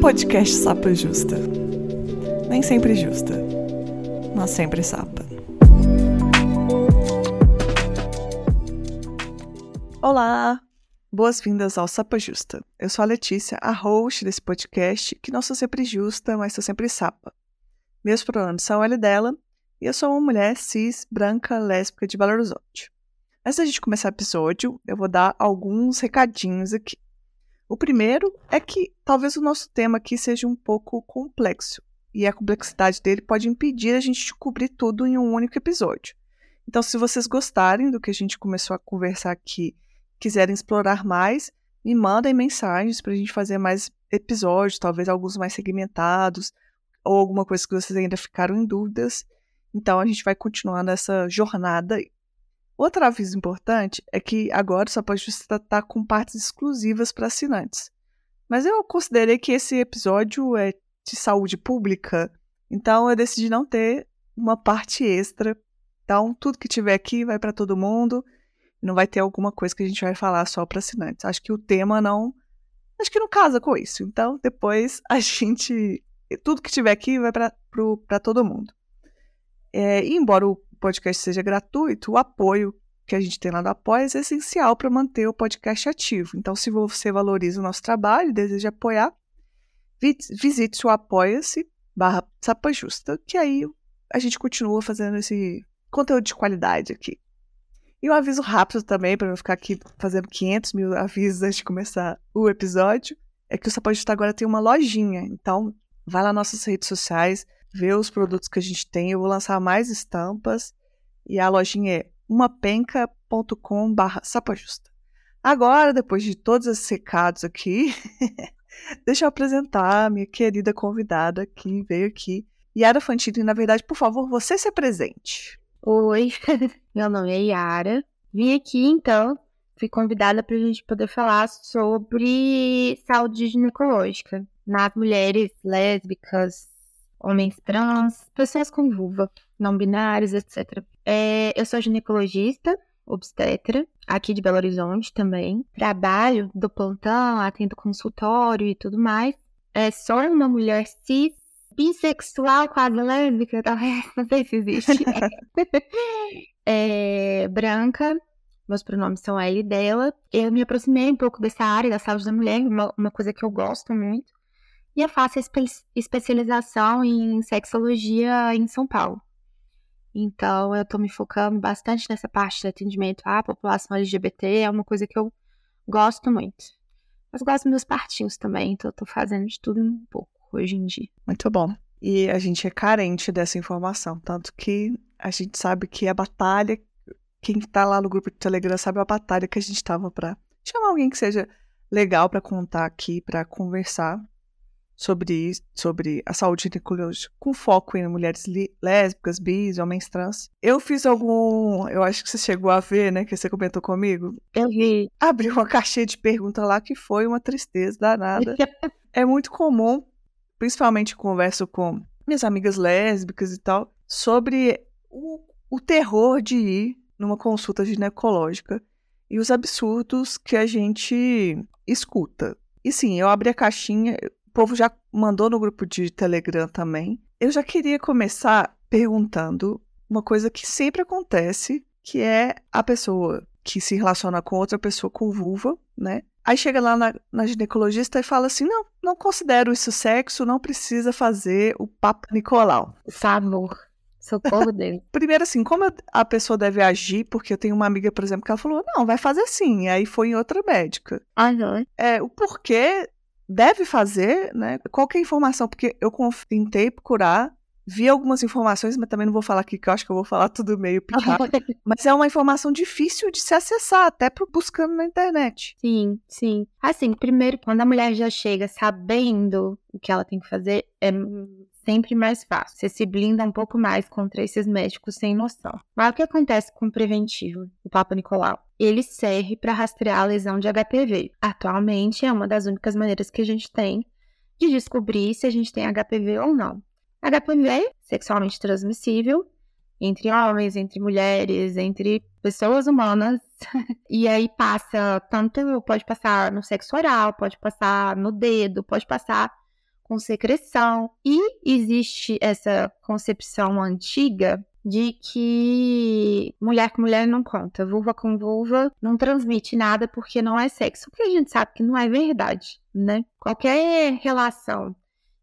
Podcast Sapa Justa. Nem sempre justa, mas sempre sapa. Olá! Boas-vindas ao Sapa Justa. Eu sou a Letícia, a host desse podcast, que não sou sempre justa, mas sou sempre sapa. Meus pronomes são e dela, e eu sou uma mulher cis, branca, lésbica de Belo Horizonte. Antes da gente começar o episódio, eu vou dar alguns recadinhos aqui. O primeiro é que talvez o nosso tema aqui seja um pouco complexo, e a complexidade dele pode impedir a gente de cobrir tudo em um único episódio. Então, se vocês gostarem do que a gente começou a conversar aqui, quiserem explorar mais, me mandem mensagens para a gente fazer mais episódios, talvez alguns mais segmentados, ou alguma coisa que vocês ainda ficaram em dúvidas. Então, a gente vai continuar nessa jornada aí. Outro aviso importante é que agora o Sapa Justa está com partes exclusivas para assinantes. Mas eu considerei que esse episódio é de saúde pública, então eu decidi não ter uma parte extra. Então, tudo que tiver aqui vai para todo mundo. Não vai ter alguma coisa que a gente vai falar só para assinantes. Acho que o tema não. Acho que não casa com isso. Então, depois a gente. Tudo que tiver aqui vai para todo mundo. É, e embora o podcast seja gratuito, o apoio que a gente tem lá do Apoia é essencial para manter o podcast ativo. Então, se você valoriza o nosso trabalho e deseja apoiar, visite o apoia-se barra Justa, que aí a gente continua fazendo esse conteúdo de qualidade aqui. E um aviso rápido também, para não ficar aqui fazendo 500 mil avisos antes de começar o episódio, é que o Sapa Justa agora tem uma lojinha. Então, vai lá nas nossas redes sociais, ver os produtos que a gente tem. Eu vou lançar mais estampas e a lojinha é umapenca.com.br sapajusta. Agora, depois de todos esses recados aqui, deixa eu apresentar a minha querida convidada que veio aqui. Yara Fantini, na verdade, por favor, você se apresente. Oi, meu nome é Yara. Vim aqui, então, fui convidada para a gente poder falar sobre saúde ginecológica nas mulheres lésbicas, homens trans, pessoas com vulva, não binários, etc. É, eu sou ginecologista, obstetra, aqui de Belo Horizonte também. Trabalho do plantão, atendo consultório e tudo mais. É, sou uma mulher cis, bissexual, quase lésbica, talvez, não sei se existe. é, branca, meus pronomes são ela e dela. Eu me aproximei um pouco dessa área da saúde da mulher, uma, uma coisa que eu gosto muito e eu faço espe especialização em sexologia em São Paulo. Então, eu estou me focando bastante nessa parte de atendimento à população LGBT, é uma coisa que eu gosto muito. Mas gosto dos meus partinhos também, então eu tô fazendo de tudo um pouco hoje em dia. Muito bom. E a gente é carente dessa informação, tanto que a gente sabe que a batalha, quem está lá no grupo de Telegram sabe a batalha que a gente estava para chamar alguém que seja legal para contar aqui, para conversar sobre, sobre a saúde ginecológica com foco em mulheres lésbicas, bis, homens trans. Eu fiz algum. Eu acho que você chegou a ver, né? Que você comentou comigo. Eu vi. Abri uma caixinha de perguntas lá que foi uma tristeza danada. é muito comum, principalmente converso com minhas amigas lésbicas e tal, sobre o, o terror de ir numa consulta ginecológica e os absurdos que a gente escuta. E sim, eu abri a caixinha, povo já mandou no grupo de Telegram também. Eu já queria começar perguntando uma coisa que sempre acontece, que é a pessoa que se relaciona com outra pessoa com vulva, né? Aí chega lá na, na, ginecologista e fala assim: não, não considero isso sexo, não precisa fazer o Papa Nicolau. Favor. Socorro dele. Primeiro, assim, como a pessoa deve agir, porque eu tenho uma amiga, por exemplo, que ela falou: não, vai fazer assim. Aí foi em outra médica. Ah, não. É, o porquê deve fazer, né? Qualquer informação, porque eu tentei procurar, vi algumas informações, mas também não vou falar aqui, que eu acho que eu vou falar tudo meio picado. mas é uma informação difícil de se acessar, até buscando na internet. Sim, sim. Assim, primeiro, quando a mulher já chega sabendo o que ela tem que fazer, é sempre mais fácil. Você se blinda um pouco mais contra esses médicos sem noção. Mas o que acontece com o preventivo, o Papa Nicolau? Ele serve para rastrear a lesão de HPV. Atualmente é uma das únicas maneiras que a gente tem de descobrir se a gente tem HPV ou não. HPV, sexualmente transmissível, entre homens, entre mulheres, entre pessoas humanas. e aí passa tanto, pode passar no sexo oral, pode passar no dedo, pode passar com secreção. E existe essa concepção antiga de que mulher com mulher não conta, vulva com vulva não transmite nada porque não é sexo, porque a gente sabe que não é verdade, né? Qualquer relação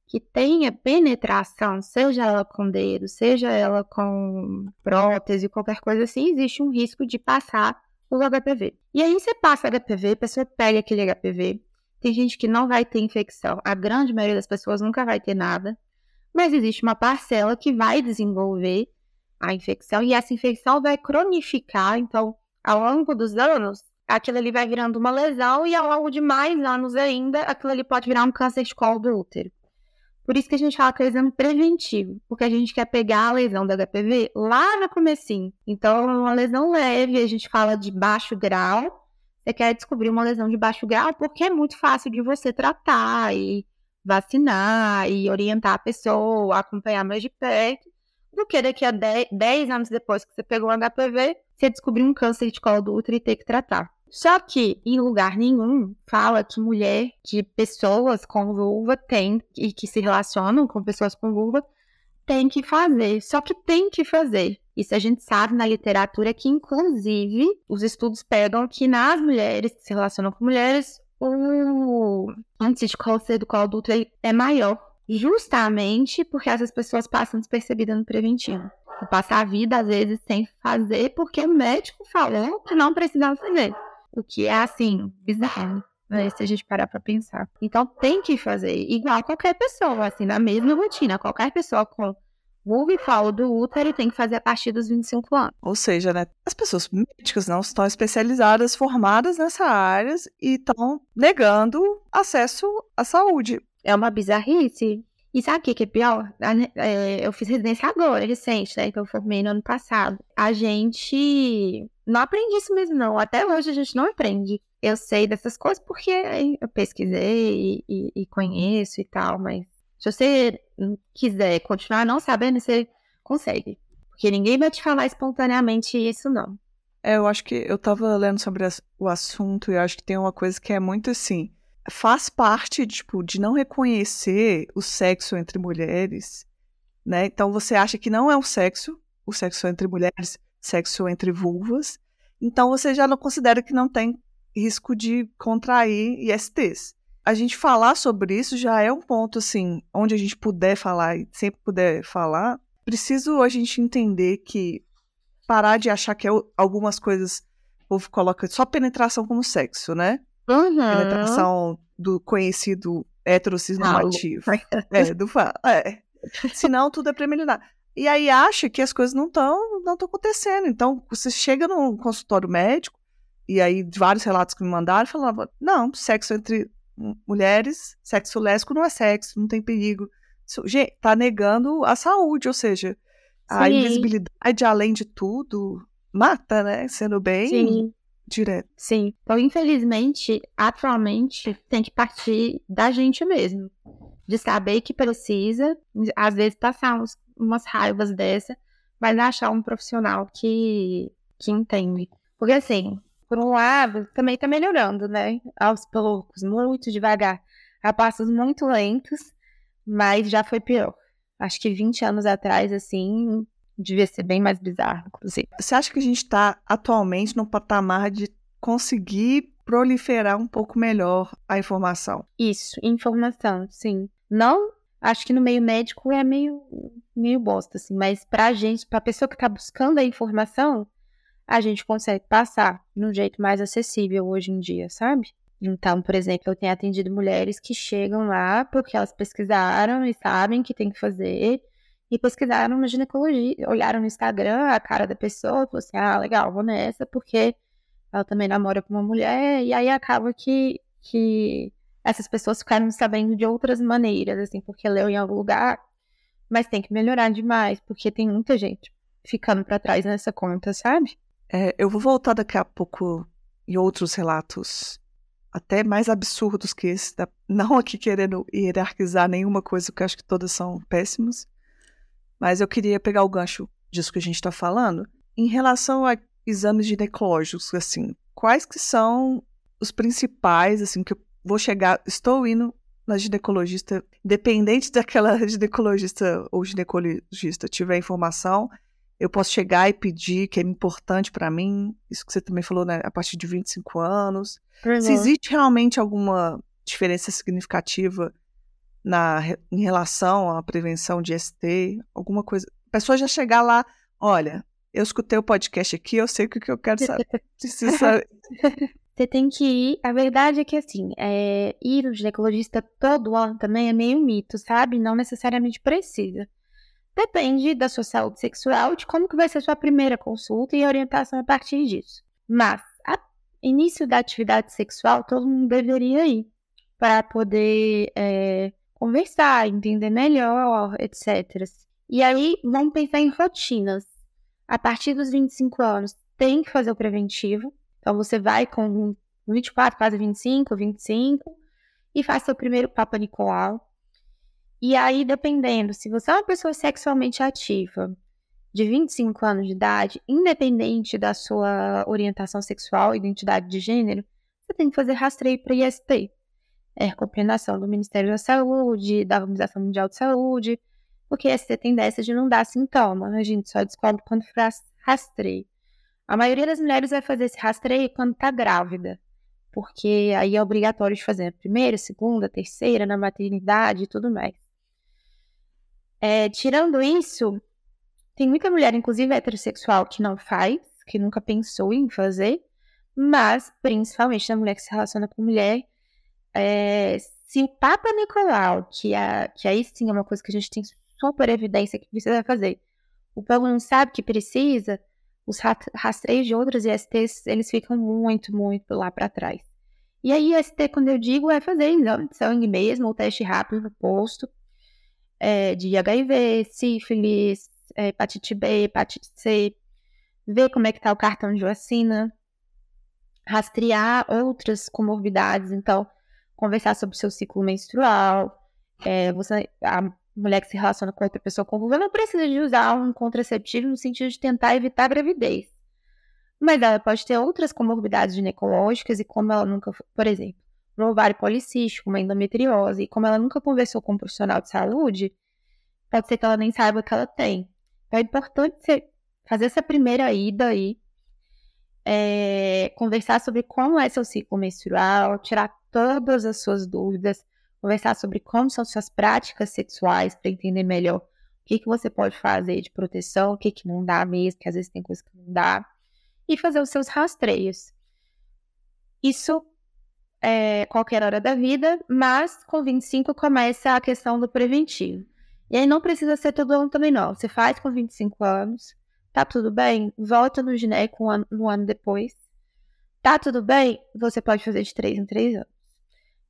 que tenha penetração, seja ela com dedo, seja ela com prótese, qualquer coisa assim, existe um risco de passar o HPV. E aí você passa HPV, a pessoa pega aquele HPV, tem gente que não vai ter infecção, a grande maioria das pessoas nunca vai ter nada, mas existe uma parcela que vai desenvolver a infecção e essa infecção vai cronificar, então, ao longo dos anos, aquilo ali vai virando uma lesão e ao longo de mais anos ainda, aquilo ali pode virar um câncer de colo do útero. Por isso que a gente fala que é exame preventivo, porque a gente quer pegar a lesão da HPV lá no comecinho. Então, uma lesão leve, a gente fala de baixo grau. Você quer descobrir uma lesão de baixo grau porque é muito fácil de você tratar e vacinar e orientar a pessoa, acompanhar mais de perto, do que daqui a 10, 10 anos depois que você pegou o HPV, você descobrir um câncer de colo do útero e ter que tratar. Só que em lugar nenhum fala que mulher, que pessoas com vulva tem e que se relacionam com pessoas com vulva tem que fazer. Só que tem que fazer. Isso a gente sabe na literatura que, inclusive, os estudos pegam que nas mulheres que se relacionam com mulheres, o índice de câncer do colo do útero é maior. Justamente porque essas pessoas passam despercebidas no preventivo. Passar a vida, às vezes, sem fazer, porque o médico falou que não precisava fazer. O que é, assim, bizarro. Né, se a gente parar pra pensar. Então tem que fazer, igual qualquer pessoa, assim, na mesma rotina. Qualquer pessoa com vulva e colo do útero tem que fazer a partir dos 25 anos. Ou seja, né, as pessoas médicas não estão especializadas, formadas nessa área e estão negando acesso à saúde. É uma bizarrice. E sabe o que, que é pior? É, eu fiz residência agora, recente, né? Então eu formei no ano passado. A gente não aprendi isso mesmo, não. Até hoje a gente não aprende. Eu sei dessas coisas porque eu pesquisei e, e, e conheço e tal, mas se você quiser continuar não sabendo, você consegue. Porque ninguém vai te falar espontaneamente isso, não. É, eu acho que eu tava lendo sobre o assunto e acho que tem uma coisa que é muito assim. Faz parte, tipo, de não reconhecer o sexo entre mulheres, né? Então você acha que não é um sexo, o sexo entre mulheres, sexo entre vulvas. Então você já não considera que não tem risco de contrair ISTs. A gente falar sobre isso já é um ponto assim, onde a gente puder falar e sempre puder falar, preciso a gente entender que parar de achar que é algumas coisas o povo coloca só penetração como sexo, né? Uhum. Penetração do conhecido heterocisnormativo. é, do é. Senão tudo é preliminar. E aí acha que as coisas não estão não acontecendo. Então, você chega num consultório médico, e aí vários relatos que me mandaram falavam, não, sexo entre mulheres, sexo lésbico não é sexo, não tem perigo. Isso, gente, tá negando a saúde, ou seja, a Sim. invisibilidade, além de tudo, mata, né? Sendo bem Sim. direto. Sim. Então, infelizmente, atualmente, tem que partir da gente mesmo. De saber que precisa, às vezes, passar uns umas raivas dessa, mas achar um profissional que, que entende. Porque assim, por um lado, também tá melhorando, né? Aos poucos, muito devagar, a passos muito lentos, mas já foi pior. Acho que 20 anos atrás, assim, devia ser bem mais bizarro, inclusive. Você acha que a gente está atualmente no patamar de conseguir proliferar um pouco melhor a informação? Isso, informação, sim. Não acho que no meio médico é meio, meio bosta, assim, mas pra gente, pra pessoa que tá buscando a informação, a gente consegue passar de um jeito mais acessível hoje em dia, sabe? Então, por exemplo, eu tenho atendido mulheres que chegam lá porque elas pesquisaram e sabem que tem que fazer, e pesquisaram na ginecologia, olharam no Instagram a cara da pessoa, falaram assim, ah, legal, vou nessa, porque ela também namora com uma mulher, e aí acaba que, que essas pessoas ficaram sabendo de outras maneiras, assim, porque leu em algum lugar, mas tem que melhorar demais, porque tem muita gente ficando para trás nessa conta, sabe? É, eu vou voltar daqui a pouco em outros relatos até mais absurdos que esse, não aqui querendo hierarquizar nenhuma coisa, porque acho que todas são péssimas, mas eu queria pegar o gancho disso que a gente está falando. Em relação a exames ginecológicos, assim, quais que são os principais, assim, que eu vou chegar, estou indo na ginecologista, dependente daquela ginecologista ou ginecologista tiver informação, eu posso chegar e pedir que é importante para mim, isso que você também falou, né, a partir de 25 anos. Uhum. Se existe realmente alguma diferença significativa na, em relação à prevenção de ST, alguma coisa. A pessoa já chegar lá, olha, eu escutei o podcast aqui, eu sei o que eu quero saber. Saber. Você tem que ir. A verdade é que, assim, é, ir no ginecologista todo ano também é meio mito, sabe? Não necessariamente precisa. Depende da sua saúde sexual, de como que vai ser a sua primeira consulta e orientação a partir disso. Mas, a início da atividade sexual, todo mundo deveria ir para poder é, conversar, entender melhor, etc. E aí, vamos pensar em rotinas. A partir dos 25 anos, tem que fazer o preventivo. Então, você vai com 24, quase 25, 25, e faz seu primeiro Papa Nicolau. E aí, dependendo, se você é uma pessoa sexualmente ativa, de 25 anos de idade, independente da sua orientação sexual, identidade de gênero, você tem que fazer rastreio para IST. É recomendação do Ministério da Saúde, da Organização Mundial de Saúde, porque IST tem dessa de não dar sintoma, a gente só descobre quando faz rastreio. A maioria das mulheres vai fazer esse rastreio quando está grávida, porque aí é obrigatório de fazer a primeira, segunda, terceira, na maternidade e tudo mais. É, tirando isso, tem muita mulher, inclusive heterossexual, que não faz, que nunca pensou em fazer, mas principalmente a mulher que se relaciona com mulher, é, se o Papa Nicolau, que, é, que aí sim é uma coisa que a gente tem super evidência que precisa fazer, o povo não sabe que precisa, os rastreios de outras ISTs, eles ficam muito, muito lá para trás. E aí, IST, quando eu digo, é fazer exame de sangue mesmo, ou teste rápido no posto, é, de HIV, sífilis, é, hepatite B, hepatite C, ver como é que tá o cartão de vacina, rastrear outras comorbidades, então, conversar sobre o seu ciclo menstrual, é, você, a mulher que se relaciona com outra pessoa convulsa não precisa de usar um contraceptivo no sentido de tentar evitar a gravidez. Mas ela pode ter outras comorbidades ginecológicas e como ela nunca, por exemplo, um ovário policístico, uma endometriose, e como ela nunca conversou com um profissional de saúde, pode ser que ela nem saiba que ela tem. Então é importante você fazer essa primeira ida aí, é, conversar sobre como é seu ciclo menstrual, tirar todas as suas dúvidas, conversar sobre como são suas práticas sexuais para entender melhor o que, que você pode fazer de proteção, o que, que não dá mesmo, que às vezes tem coisa que não dá, e fazer os seus rastreios. Isso é qualquer hora da vida, mas com 25 começa a questão do preventivo. E aí não precisa ser todo ano também não. Você faz com 25 anos, tá tudo bem? Volta no gineco um ano, um ano depois. Tá tudo bem? Você pode fazer de 3 em 3 anos.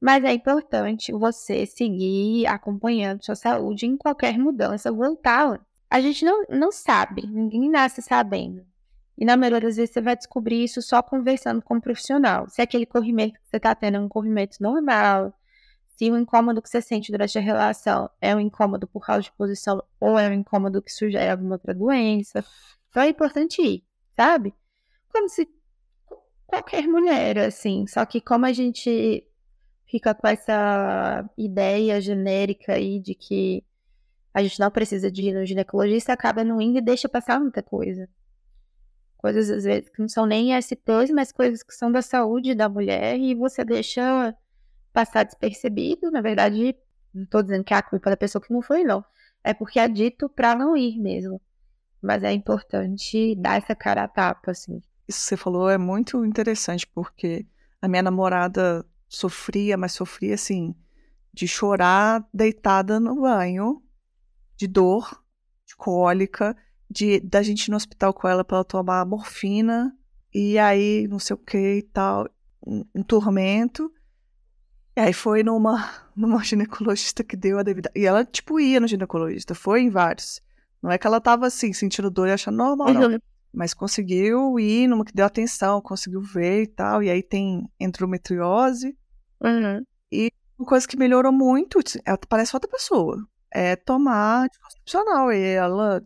Mas é importante você seguir acompanhando sua saúde em qualquer mudança voltar. A gente não, não sabe, ninguém nasce sabendo. E na maioria das vezes você vai descobrir isso só conversando com um profissional. Se aquele corrimento que você está tendo é um corrimento normal, se o incômodo que você sente durante a relação é um incômodo por causa de posição ou é um incômodo que sugere alguma outra doença. Então é importante ir, sabe? Como se qualquer mulher, assim. Só que como a gente fica com essa ideia genérica aí de que a gente não precisa de ir no ginecologista, acaba não indo e deixa passar muita coisa. Coisas às vezes que não são nem STs, mas coisas que são da saúde da mulher e você deixa passar despercebido. Na verdade, não estou dizendo que é a culpa da pessoa que não foi, não. É porque é dito para não ir mesmo. Mas é importante dar essa cara a tapa, assim. Isso que você falou é muito interessante, porque a minha namorada sofria, mas sofria assim, de chorar deitada no banho, de dor, de cólica, de da gente ir no hospital com ela para ela tomar morfina, e aí não sei o que e tal, um, um tormento. E aí foi numa, numa ginecologista que deu a devida. E ela, tipo, ia no ginecologista, foi em vários. Não é que ela tava assim, sentindo dor e achando normal, não. Uhum. Mas conseguiu ir numa que deu atenção, conseguiu ver e tal. E aí tem endometriose. Uhum. E uma coisa que melhorou muito, ela parece outra pessoa. É tomar anticoncepcional. E ela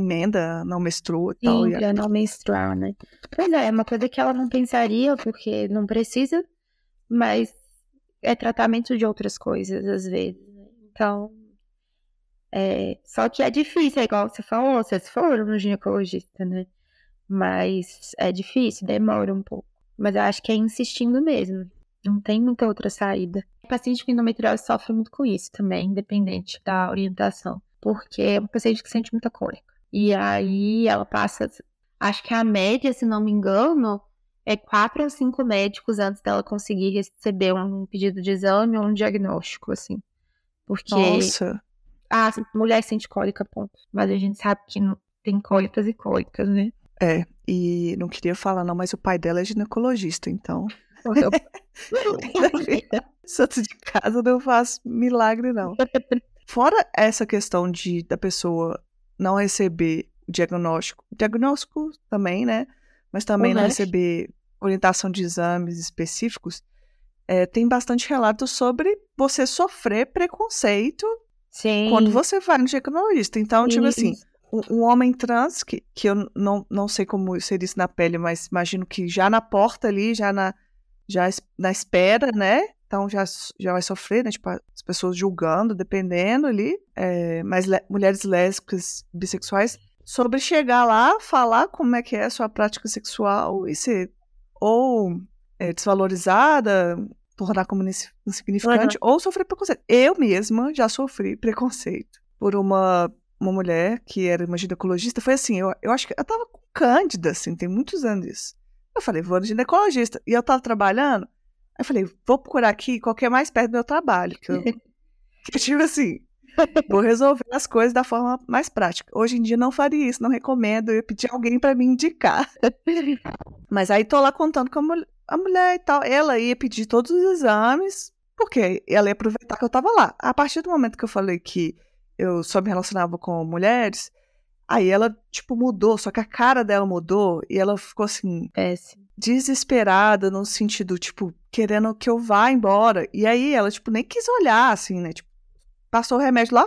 emenda, não menstrua e tal. Sim, e não menstruar, né? Pois é, é uma coisa que ela não pensaria, porque não precisa, mas é tratamento de outras coisas, às vezes. Né? Então, é, só que é difícil, é igual você falou, vocês foram no ginecologista, né? Mas é difícil, demora um pouco. Mas eu acho que é insistindo mesmo. Não tem muita outra saída. O paciente com endometriose sofre muito com isso também, independente da orientação. Porque é um paciente que sente muita cólica. E aí ela passa, acho que a média, se não me engano, é quatro a cinco médicos antes dela conseguir receber um pedido de exame ou um diagnóstico, assim. Porque. Nossa. Ah, mulher sente cólica, ponto. Mas a gente sabe que tem cólicas e cólicas, né? É, e não queria falar não, mas o pai dela é ginecologista, então. Santo de casa não faz milagre, não. Fora essa questão de da pessoa não receber o diagnóstico, diagnóstico também, né? Mas também uhum. não receber orientação de exames específicos, é, tem bastante relatos sobre você sofrer preconceito Sim. quando você vai no ginecologista. Então, tipo assim, um, um, homem trans, que, que eu não, não sei como seria isso na pele, mas imagino que já na porta ali, já na, já na espera, né? Então já, já vai sofrer, né? Tipo, as pessoas julgando, dependendo ali. É, mas mulheres lésbicas, bissexuais, sobre chegar lá, falar como é que é a sua prática sexual e ser ou é, desvalorizada, tornar como insignificante, uhum. ou sofrer preconceito. Eu mesma já sofri preconceito por uma, uma mulher que era uma ginecologista. Foi assim, eu, eu acho que eu tava com cândida, assim, tem muitos anos isso. Eu falei, vou no ginecologista. E eu tava trabalhando, eu falei, vou procurar aqui qualquer mais perto do meu trabalho. Que eu, que eu tive assim, vou resolver as coisas da forma mais prática. Hoje em dia não faria isso, não recomendo. Eu ia pedir alguém para me indicar. Mas aí tô lá contando com a mulher e tal. Ela ia pedir todos os exames, porque ela ia aproveitar que eu tava lá. A partir do momento que eu falei que eu só me relacionava com mulheres, aí ela, tipo, mudou, só que a cara dela mudou e ela ficou assim. Péssimo. Desesperada, no sentido, tipo, querendo que eu vá embora. E aí ela, tipo, nem quis olhar, assim, né? Tipo, passou o remédio lá.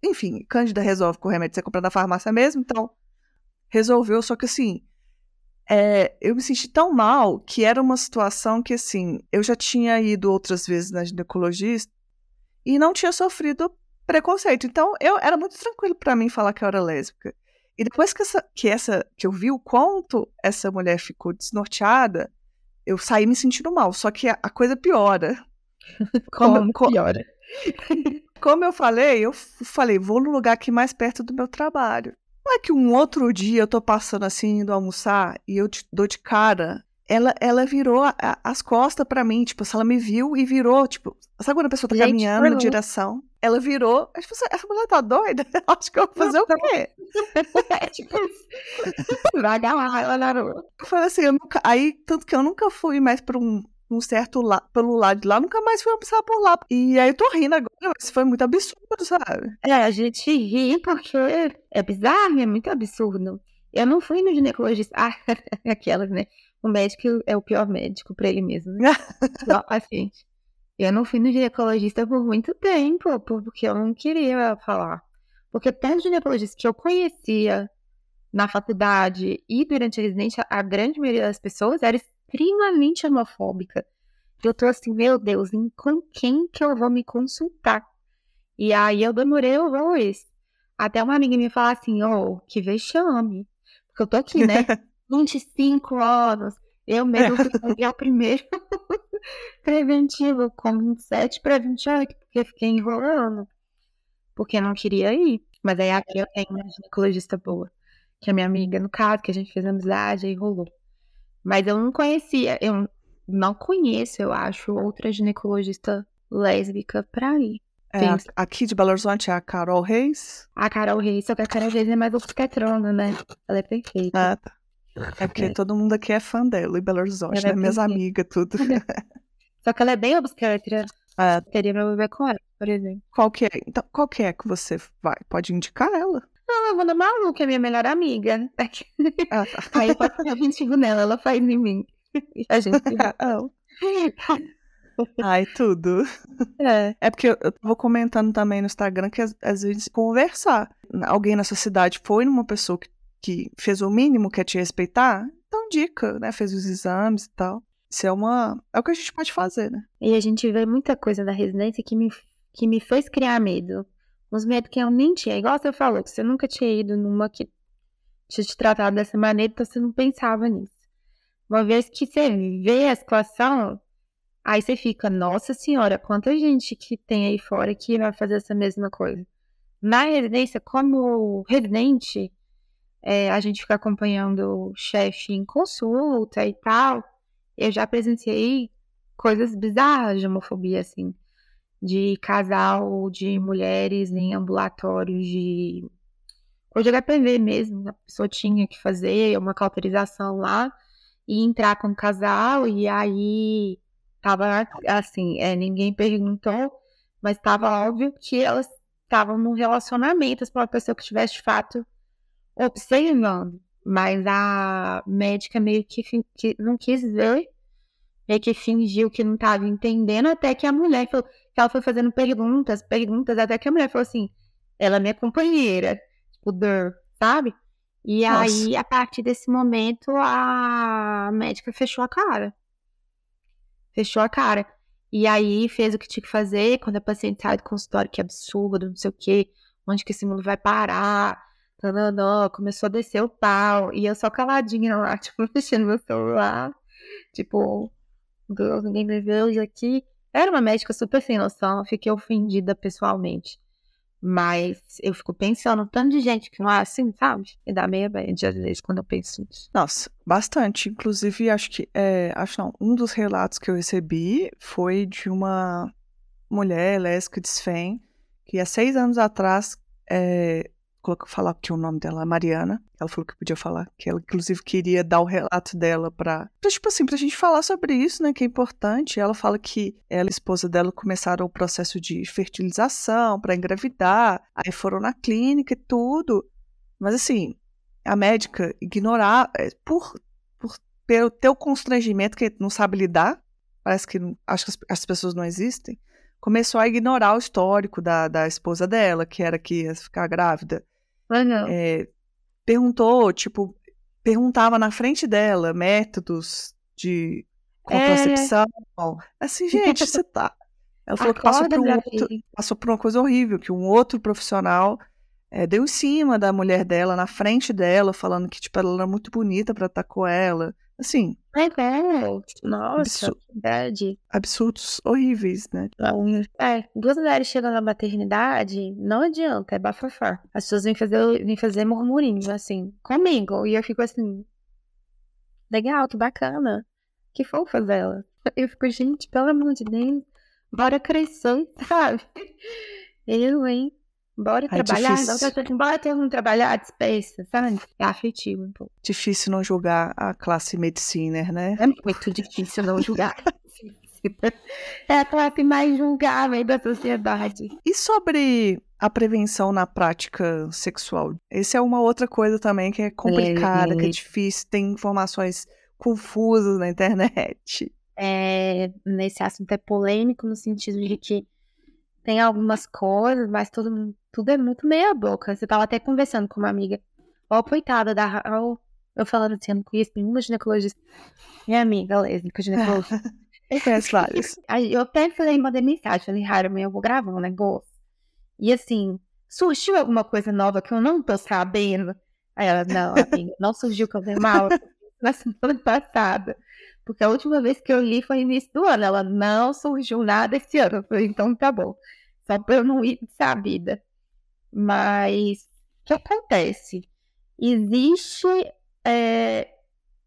Enfim, Cândida resolve com o remédio você compra na farmácia mesmo, então resolveu, só que assim, é, eu me senti tão mal que era uma situação que, assim, eu já tinha ido outras vezes na ginecologista e não tinha sofrido preconceito. Então, eu era muito tranquilo para mim falar que eu era lésbica. E depois que essa, que essa que eu vi o quanto essa mulher ficou desnorteada, eu saí me sentindo mal. Só que a, a coisa piora. Como, Como piora? Como eu falei, eu falei, vou no lugar aqui mais perto do meu trabalho. Não é que um outro dia eu tô passando assim, indo almoçar, e eu te dou de cara. Ela, ela virou a, a, as costas para mim, tipo, se ela me viu e virou, tipo, sabe quando a pessoa tá Gente, caminhando na direção? Ela virou, tipo, essa mulher tá doida? Acho que eu vou fazer o quê? é tipo Vai lá, ela na rua. Eu falei assim, eu nunca, aí, tanto que eu nunca fui mais pra um, um certo la pelo lado de lá, nunca mais fui almoçar por lá. E aí eu tô rindo agora, mas foi muito absurdo, sabe? É, a gente ri porque é bizarro, é muito absurdo. Eu não fui no ginecologista. Ah, aquelas, né? O médico é o pior médico pra ele mesmo, né? pior paciente. Eu não fui no ginecologista por muito tempo, porque eu não queria falar. Porque até os ginecologistas que eu conhecia na faculdade e durante a residência, a grande maioria das pessoas era extremamente homofóbica. Eu tô assim, meu Deus, com quem que eu vou me consultar? E aí eu demorei horrores. Até uma amiga me falar assim, oh, que vexame. Porque eu tô aqui, né? 25 anos. Eu mesmo fui o primeiro preventivo com 27 para 28, porque fiquei enrolando. Porque não queria ir. Mas aí eu tenho uma ginecologista boa, que é minha amiga, no caso, que a gente fez amizade e rolou. Mas eu não conhecia, eu não conheço, eu acho, outra ginecologista lésbica pra ir. É, aqui de Belo Horizonte é a Carol Reis. A Carol Reis, só que a Carol Reis é mais obstetrona, né? Ela é perfeita. Ah, tá. É porque é. todo mundo aqui é fã dela, em Belo Horizonte, ela é né? É Minhas amigas, tudo. só que ela é bem obstetra. É. Queria me ver com ela, por exemplo. Qual que é? Então, qual que é que você vai? Pode indicar ela? Não, eu vou na Malu, que é minha melhor amiga. Ah, tá. Aí eu posso fazer vestido nela, ela faz em mim. A gente Ai, tudo. É. é porque eu, eu vou comentando também no Instagram que às, às, vezes conversar. Alguém na sua cidade foi numa pessoa que, que fez o mínimo, quer te respeitar, então dica, né? Fez os exames e tal. Isso é uma. É o que a gente pode fazer, né? E a gente vê muita coisa na residência que me, que me fez criar medo. Uns medos que eu nem tinha. Igual você falou, que você nunca tinha ido numa que tinha te tratado dessa maneira, então você não pensava nisso. Uma vez que você vê a situação, aí você fica, nossa senhora, quanta gente que tem aí fora que vai fazer essa mesma coisa. Na residência, como residente, é, a gente fica acompanhando o chefe em consulta e tal. Eu já presenciei coisas bizarras de homofobia, assim, de casal de mulheres em ambulatórios de. Ou de HPV mesmo, a pessoa tinha que fazer uma cauterização lá e entrar com o casal, e aí tava assim, é, ninguém perguntou, mas tava óbvio que elas estavam num relacionamento para uma pessoa que estivesse de fato observando. Mas a médica meio que, que não quis ver, meio que fingiu que não estava entendendo, até que a mulher falou, que ela foi fazendo perguntas, perguntas, até que a mulher falou assim, ela é minha companheira, tipo, sabe? E Nossa. aí, a partir desse momento, a médica fechou a cara. Fechou a cara. E aí fez o que tinha que fazer. Quando a paciente sai do consultório, que é absurdo, não sei o quê, onde que esse mundo vai parar? Tananã, começou a descer o pau. E eu só caladinha lá, tipo, mexendo meu celular. Tipo, Deus, ninguém me viu aqui. Era uma médica super sem noção, fiquei ofendida pessoalmente. Mas eu fico pensando, tanto de gente que não é assim, sabe? E dá meia bad às vezes quando eu penso nisso. Nossa, bastante. Inclusive, acho que, é, acho não, um dos relatos que eu recebi foi de uma mulher lésbica de Sven, que há seis anos atrás é, falar que o nome dela é Mariana. Ela falou que podia falar, que ela inclusive queria dar o relato dela pra, pra, tipo assim, pra gente falar sobre isso, né, que é importante. Ela fala que ela e a esposa dela começaram o processo de fertilização para engravidar, aí foram na clínica e tudo. Mas assim, a médica ignorar, é, por, por ter o constrangimento que não sabe lidar, parece que acho que as, as pessoas não existem, começou a ignorar o histórico da, da esposa dela, que era que ia ficar grávida. É, perguntou, tipo, perguntava na frente dela métodos de contracepção. É. Assim, gente, você tá. Ela falou que passou por, um outro, passou por uma coisa horrível, que um outro profissional é, deu em cima da mulher dela, na frente dela, falando que tipo, ela era muito bonita para estar com ela. Assim. É, nossa, verdade. Absurdos horríveis, né? É, duas mulheres chegando na maternidade, não adianta, é bafafá. As pessoas vêm fazer, vêm fazer murmurinhos, assim, comigo. E eu fico assim, legal, que bacana. Que fofas ela. Eu fico, gente, pelo amor de Deus, bora crescer, sabe? Eu, hein? Bora trabalhar, difícil. bora ter um trabalhar, dispensa, sabe? É afetivo um pouco. Difícil não julgar a classe medicina, né? É muito difícil não julgar. é a classe mais julgável da sociedade. E sobre a prevenção na prática sexual? Essa é uma outra coisa também que é complicada, é, que é difícil, tem informações confusas na internet. É, nesse assunto é polêmico no sentido de que tem algumas coisas, mas tudo, tudo é muito meia boca. Você tava até conversando com uma amiga. Ó, oh, coitada da. Oh, eu falando assim, eu não conheço nenhuma ginecologista. Minha amiga lésbica ginecologista. eu conheço vários. Eu até falei, mandei mensagem, falei, amanhã eu vou gravar um negócio. E assim, surgiu alguma coisa nova que eu não tô sabendo? Aí ela, não, amiga, não surgiu que eu dei mal na semana passada. Porque a última vez que eu li foi início do ano. Ela não surgiu nada esse ano. Eu falei, então tá bom. Só pra eu não ir sabida. Mas o que acontece? Existe. É,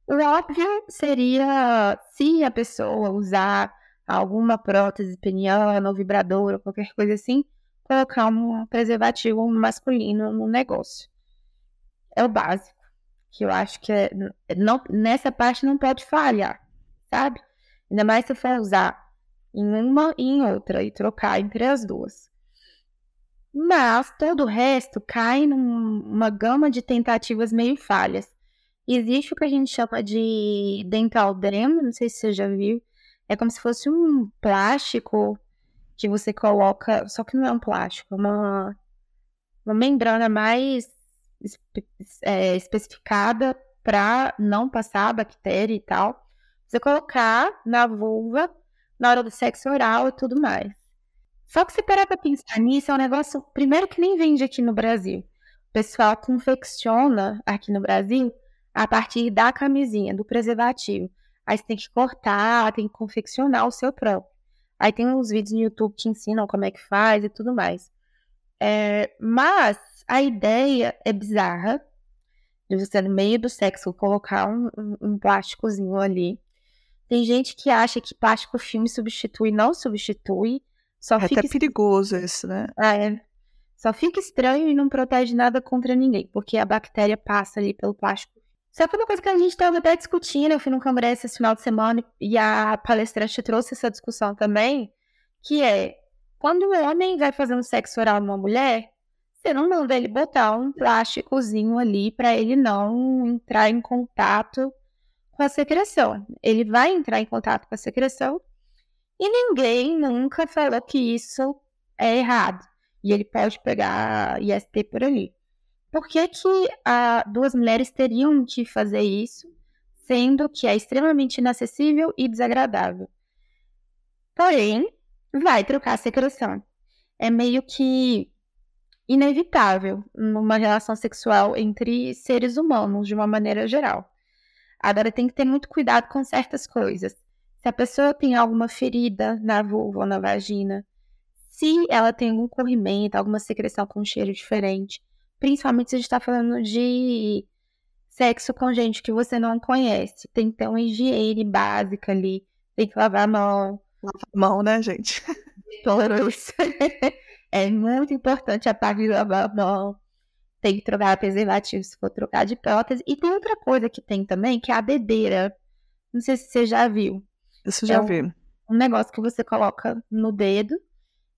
o óbvio seria se a pessoa usar alguma prótese peniana ou vibrador ou qualquer coisa assim, colocar um preservativo masculino no negócio. É o básico. Que eu acho que é, não, nessa parte não pode falhar sabe? Ainda mais se for usar em uma e em outra e trocar entre as duas. Mas todo o resto cai numa gama de tentativas meio falhas. Existe o que a gente chama de dental dam, não sei se você já viu. É como se fosse um plástico que você coloca, só que não é um plástico, é uma, uma membrana mais é, especificada para não passar bactéria e tal Você colocar na vulva na hora do sexo oral e tudo mais. Só que se parar pra pensar nisso, é um negócio, primeiro que nem vende aqui no Brasil. O pessoal confecciona aqui no Brasil a partir da camisinha, do preservativo. Aí você tem que cortar, tem que confeccionar o seu próprio. Aí tem uns vídeos no YouTube que ensinam como é que faz e tudo mais. É, mas a ideia é bizarra de você, no meio do sexo, colocar um, um, um plásticozinho ali. Tem gente que acha que plástico filme substitui, não substitui. Só é fica até perigoso isso, né? Ah, é. Só fica estranho e não protege nada contra ninguém, porque a bactéria passa ali pelo plástico. Isso foi uma coisa que a gente estava até discutindo. Eu fui num congresso esse final de semana e a palestrante trouxe essa discussão também, que é quando o homem vai fazer um sexo oral numa mulher, você não manda ele botar um plásticozinho ali para ele não entrar em contato com a secreção. Ele vai entrar em contato com a secreção e ninguém nunca falou que isso é errado. E ele pode pegar IST por ali. Por que, que ah, duas mulheres teriam que fazer isso, sendo que é extremamente inacessível e desagradável? Porém, vai trocar a secreção. É meio que inevitável numa relação sexual entre seres humanos, de uma maneira geral. Agora, tem que ter muito cuidado com certas coisas. Se a pessoa tem alguma ferida na vulva ou na vagina, se ela tem algum corrimento, alguma secreção com cheiro diferente, principalmente se a gente está falando de sexo com gente que você não conhece, tem que ter uma higiene básica ali, tem que lavar a mão. Lavar a mão, né, gente? Tolerância. é muito importante a parte de lavar a mão. Tem que trocar preservativo se for trocar de prótese. E tem outra coisa que tem também, que é a dedeira. Não sei se você já viu. Isso já é um, vi. Um negócio que você coloca no dedo.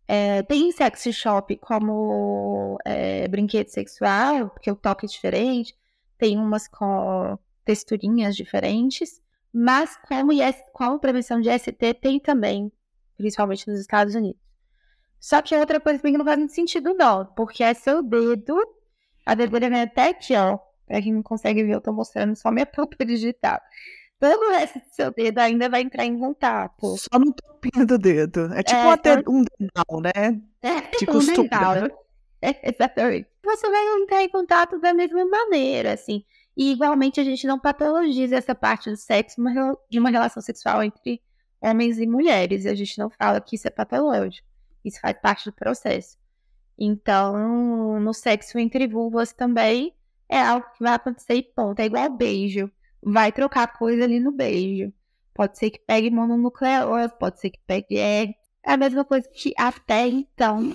É, tem em sex shop como é, brinquedo sexual, porque o toque é diferente. Tem umas com texturinhas diferentes. Mas como, IS, como prevenção de ST tem também, principalmente nos Estados Unidos. Só que outra coisa que não faz muito sentido, não, porque é seu dedo, a dedeira vem até aqui, ó. Pra quem não consegue ver, eu tô mostrando só minha ponta digital todo o resto do seu dedo ainda vai entrar em contato. Só no topinho do dedo. É tipo é, até um dedal, né? É, De costume. Um dedal. É, exatamente. Você vai entrar em contato da mesma maneira, assim. E igualmente a gente não patologiza essa parte do sexo de uma relação sexual entre homens e mulheres. A gente não fala que isso é patológico. Isso faz parte do processo. Então, no sexo entre vulvas também é algo que vai acontecer e ponto. É igual beijo vai trocar coisa ali no beijo. Pode ser que pegue mononucleose, pode ser que pegue. É a mesma coisa que até então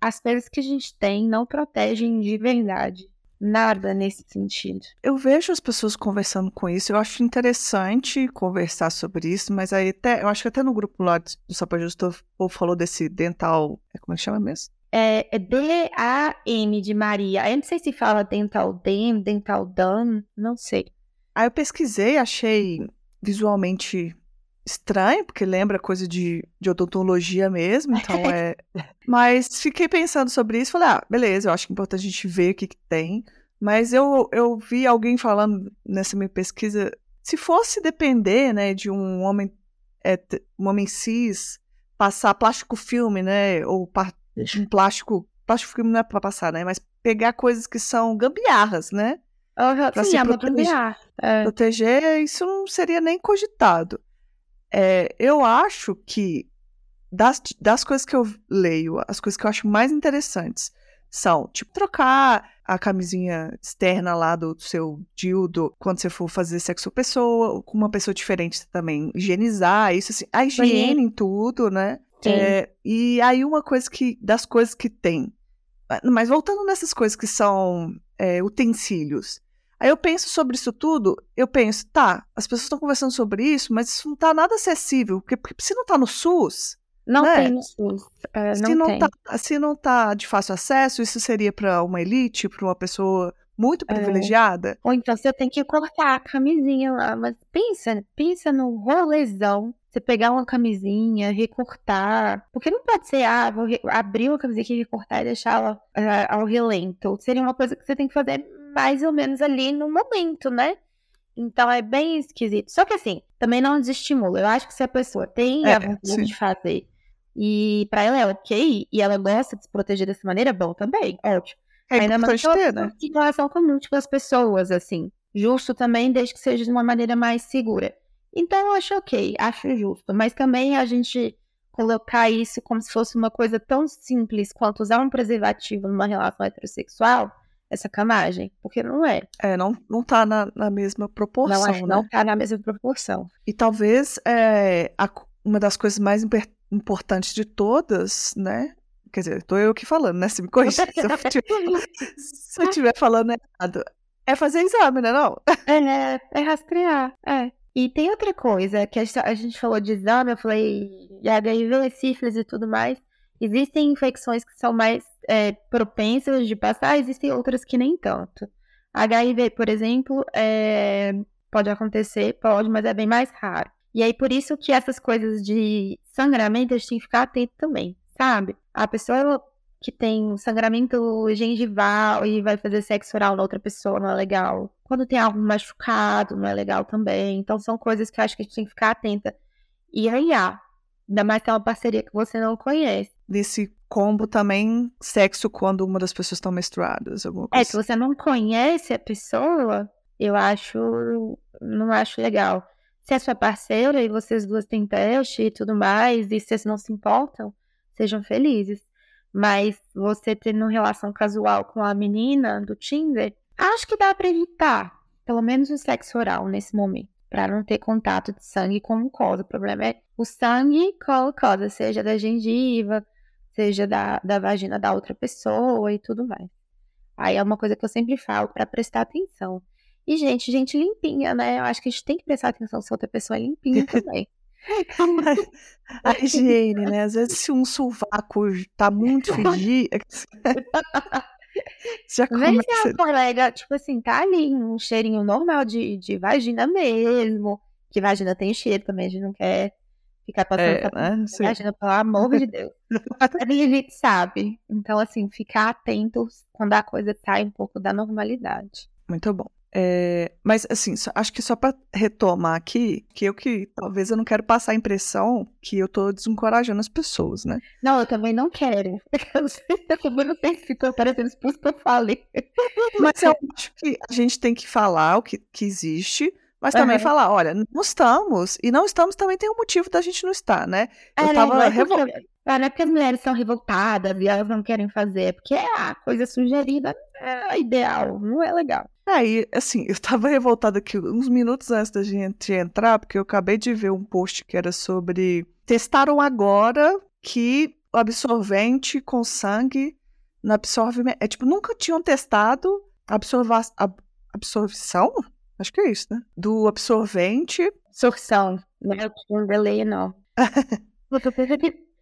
as coisas que a gente tem não protegem de verdade. Nada nesse sentido. Eu vejo as pessoas conversando com isso, eu acho interessante conversar sobre isso, mas aí até, eu acho que até no grupo lá do Sapa Justo, o povo falou desse dental, é, como é que chama mesmo? É, é D-A-M de Maria. Eu não sei se fala dental dem, dental dam, não sei. Aí eu pesquisei, achei visualmente estranho, porque lembra coisa de, de odontologia mesmo, então é. Mas fiquei pensando sobre isso falei, ah, beleza, eu acho que é importante a gente ver o que, que tem. Mas eu, eu vi alguém falando nessa minha pesquisa, se fosse depender, né, de um homem, é, um homem cis passar plástico filme, né, ou um plástico, plástico filme não é para passar, né, mas pegar coisas que são gambiarras, né, para se proteger, é. proteger, isso não seria nem cogitado. É, eu acho que das, das coisas que eu leio, as coisas que eu acho mais interessantes são, tipo, trocar a camisinha externa lá do seu dildo quando você for fazer sexo com pessoa, com uma pessoa diferente também, higienizar isso, assim, a higiene em tudo, né? É, e aí uma coisa que, das coisas que tem, mas voltando nessas coisas que são é, utensílios, Aí eu penso sobre isso tudo, eu penso, tá, as pessoas estão conversando sobre isso, mas isso não tá nada acessível, porque, porque se não tá no SUS. Não né? tem no SUS. Não se, não tem. Tá, se não tá de fácil acesso, isso seria para uma elite, para uma pessoa muito é. privilegiada. É. Ou então você tem que cortar a camisinha lá, mas pensa, pensa no rolezão. Você pegar uma camisinha, recortar. Porque não pode ser, ah, vou abrir uma camisinha aqui, recortar e deixar ela uh, ao relento. Seria uma coisa que você tem que fazer mais ou menos ali no momento, né? Então é bem esquisito. Só que assim, também não desestimula. Eu acho que se a pessoa tem É, a vontade sim. de fazer e pra ela é ok, e ela gosta de se proteger dessa maneira, bom também, ótimo. É Ainda mais ela ter, né? relação com múltiplas pessoas, assim. Justo também, desde que seja de uma maneira mais segura. Então eu acho ok, acho justo. Mas também a gente colocar isso como se fosse uma coisa tão simples quanto usar um preservativo numa relação heterossexual é sacanagem. Porque não é. É, não, não tá na, na mesma proporção, não, acho que né? não tá na mesma proporção. E talvez é, a- uma das coisas mais importantes de todas, né? Quer dizer, tô eu aqui falando, né? Se me corrigir se eu estiver se eu estiver falando errado. É fazer exame, né? Não? É, é rastrear, é. E tem outra coisa, que a gente- falou de exame, eu falei HIV, sífilis e tudo mais. Existem infecções que são mais é, propensas de passar, existem outras que nem tanto. HIV, por exemplo, é, pode acontecer, pode, mas é bem mais raro. E aí, por isso que essas coisas de sangramento, a gente tem que ficar atento também, sabe? A pessoa que tem sangramento gengival e vai fazer sexo oral na outra pessoa não é legal. Quando tem algo machucado, não é legal também. Então, são coisas que eu acho que a gente tem que ficar atenta e olhar. Ainda mais que é uma parceria que você não conhece. Nesse combo também, sexo quando uma das pessoas estão menstruadas. Alguma É, coisa se você não conhece a pessoa, eu acho. Não acho legal. Se é sua parceira e vocês duas têm teste e tudo mais, e vocês não se importam, sejam felizes. Mas você tendo relação casual com a menina do Tinder, acho que dá pra evitar. Pelo menos o sexo oral nesse momento. Pra não ter contato de sangue com mucosa. O problema é o sangue com a mucosa, seja da gengiva, seja da, da vagina da outra pessoa e tudo mais. Aí é uma coisa que eu sempre falo pra prestar atenção. E, gente, gente limpinha, né? Eu acho que a gente tem que prestar atenção se outra pessoa é limpinha também. A higiene, né? Às vezes, se um sovaco tá muito fedido, já Vê se a colega, tipo assim, tá ali um cheirinho normal de, de vagina mesmo. Que vagina tem cheiro também, a gente não quer ficar passando É, essa né? Vagina, pelo amor de Deus. A gente sabe. Então, assim, ficar atento quando a coisa sai um pouco da normalidade. Muito bom. É, mas assim, só- acho que só para retomar aqui, que eu que talvez eu não quero passar a impressão que eu tô desencorajando as pessoas, né? Não, eu também não quero. Eu eu não sei se ficou parecendo expulso que eu falei. Mas eu acho que a gente tem que falar o que, que existe, mas também Aham. falar, olha, não estamos, e não estamos também tem um motivo da gente não estar, né? Eu É, tava não, é revol- porque, ah, não é porque as mulheres são revoltadas e elas não querem fazer, é porque a coisa sugerida é ideal, não é legal. Aí, assim, eu tava revoltada aqui uns minutos antes da gente entrar, porque eu acabei de ver um post que era sobre. Testaram agora que o absorvente com sangue não absorve. É tipo, nunca tinham testado absorva... ab- absorção? Acho que é isso, né? Do absorvente. Sorção, não é um delay, não.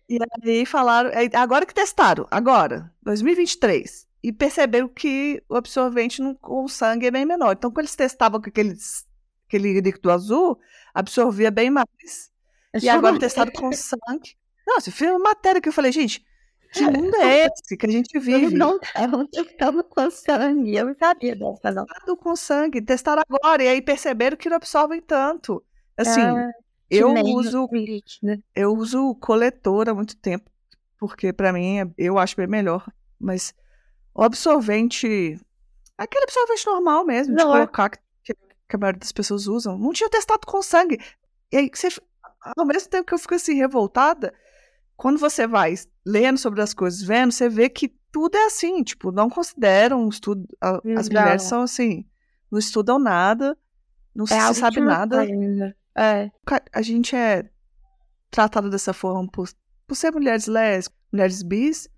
E aí falaram. aí, Agora que testaram, agora, 2023. E perceberam que o absorvente no- com o sangue é bem menor. Então, quando eles testavam com aqueles, aquele líquido azul, absorvia bem mais. E agora testado com sangue. Nossa, eu fiz uma matéria que eu falei, gente, que mundo é esse que a gente vive? não estavam testando com sangue, eu não sabia dessa, não. Testado com sangue, testaram agora, e aí perceberam que não absorvem tanto. Assim, Ah, eu uso líquido. eu uso coletor há muito tempo, porque pra mim é- eu acho bem melhor. Mas o absorvente, aquele absorvente normal mesmo, de Não é. colocar que, que a maioria das pessoas usam, não tinha testado com sangue. E aí você, ao mesmo tempo que eu fico assim revoltada, quando você vai lendo sobre as coisas, vendo, você vê que tudo é assim, tipo, não consideram um estudo, a- as mulheres são assim, não estudam nada, não É se sabe nada. É. a gente é tratado dessa forma por, por ser mulheres lésbicas, mulheres bis,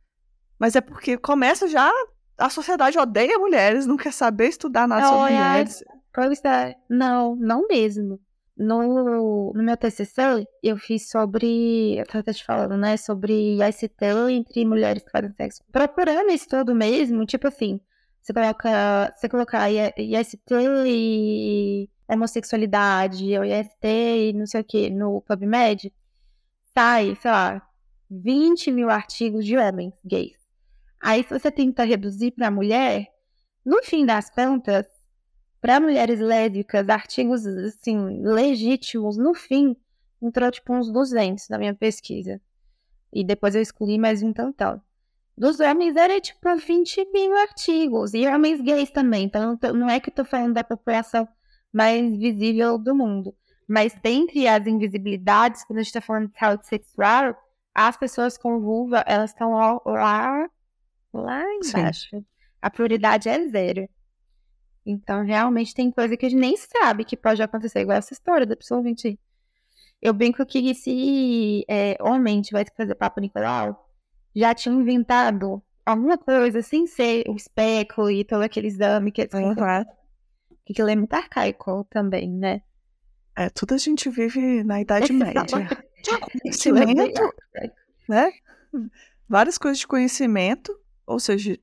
mas é porque começa já a sociedade odeia mulheres, não quer saber estudar nada sobre Olha, mulheres. Pois é. Não, não mesmo. No, no meu TCC, eu fiz sobre, eu tava te falando, né, sobre IST entre mulheres que fazem sexo. Procurando isso tudo mesmo, tipo assim, você coloca, você colocar I- IST e homossexualidade, ou IST e não sei o que, no PubMed, sai, sei lá, 20 mil artigos de homens gays. Aí, se você tenta reduzir pra mulher, no fim das contas, para mulheres lésbicas, artigos assim legítimos, no fim, entrou tipo uns 200 na minha pesquisa. E depois eu excluí mais um tantão. Dos homens era tipo 20 mil artigos. E homens gays também. Então não é que eu tô falando da população mais visível do mundo. Mas dentre as invisibilidades, quando a gente está falando de saúde sexual, as pessoas com vulva, elas estão lá, lá embaixo. Sim. A prioridade é zero. Então, realmente, tem coisa que a gente nem sabe que pode acontecer, igual essa história da pessoa 20. Eu brinco que se é, homem tivesse que fazer papo Nicolau, já tinha inventado alguma coisa sem ser o especo e todo aquele exame que uhum. que aquilo é muito arcaico também, né? É, tudo a gente vive na Idade Média. De conhecimento, né? Várias coisas de conhecimento, ou seja,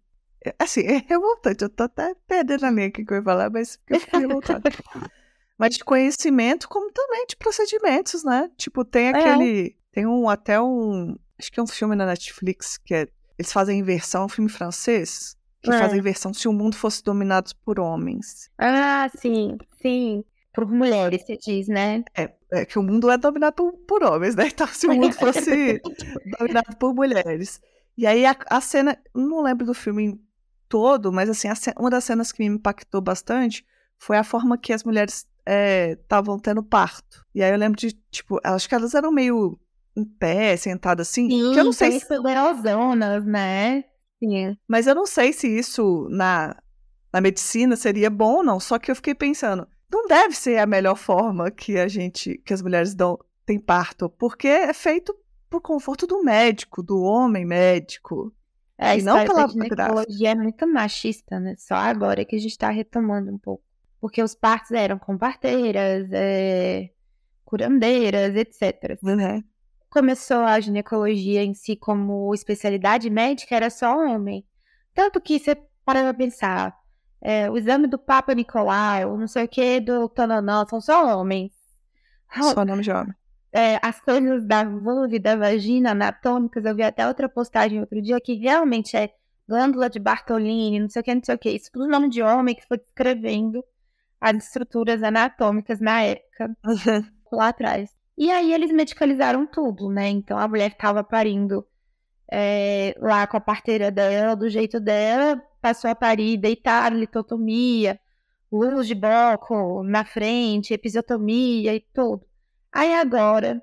é, assim, é revoltante. Eu tô até perdendo a linha aqui que eu ia falar, mas eu fiquei revoltada. mas de conhecimento, como também de procedimentos, né? Tipo, tem é. aquele. É. Tem um até um. Acho que é um filme na Netflix que é. Eles fazem inversão, um filme francês, que é. fazem inversão se o mundo fosse dominado por homens. Ah, sim, sim. Por mulheres, você diz, né? É, é que o mundo é dominado por, por homens, né? Então, se o mundo fosse dominado por mulheres. E aí a, a cena, não lembro do filme todo, mas assim, uma das cenas que me impactou bastante foi a forma que as mulheres estavam é, tendo parto. E aí eu lembro de, tipo, acho que elas eram meio em pé, sentadas assim. Sim, que eu não sei se... poderosas, né? Sim. Mas eu não sei se isso na, na medicina seria bom ou não. Só que eu fiquei pensando, não deve ser a melhor forma que a gente, que as mulheres dão, têm parto, porque é feito por conforto do médico, do homem médico. É, e não pela ginecologia é muito machista, né? Só agora que a gente está retomando um pouco. Porque os partos eram com parteiras, é, curandeiras, etc. Uhum. Começou a ginecologia em si como especialidade médica, era só homem. Tanto que você para pra pensar, é, o exame do Papa Nicolau, não sei o que, do Tananã, são só homens. Só nome de homem é, as coisas da vulva e da vagina anatômicas, eu vi até outra postagem outro dia que realmente é glândula de Bartolini, não sei o que, não sei o que. Isso tudo nome de homem que foi descrevendo as estruturas anatômicas na época, lá atrás. E aí eles medicalizaram tudo, né? Então a mulher estava parindo é, lá com a parteira dela, do jeito dela, passou a parir deitada, litotomia, luz de bloco na frente, episiotomia e tudo. Aí agora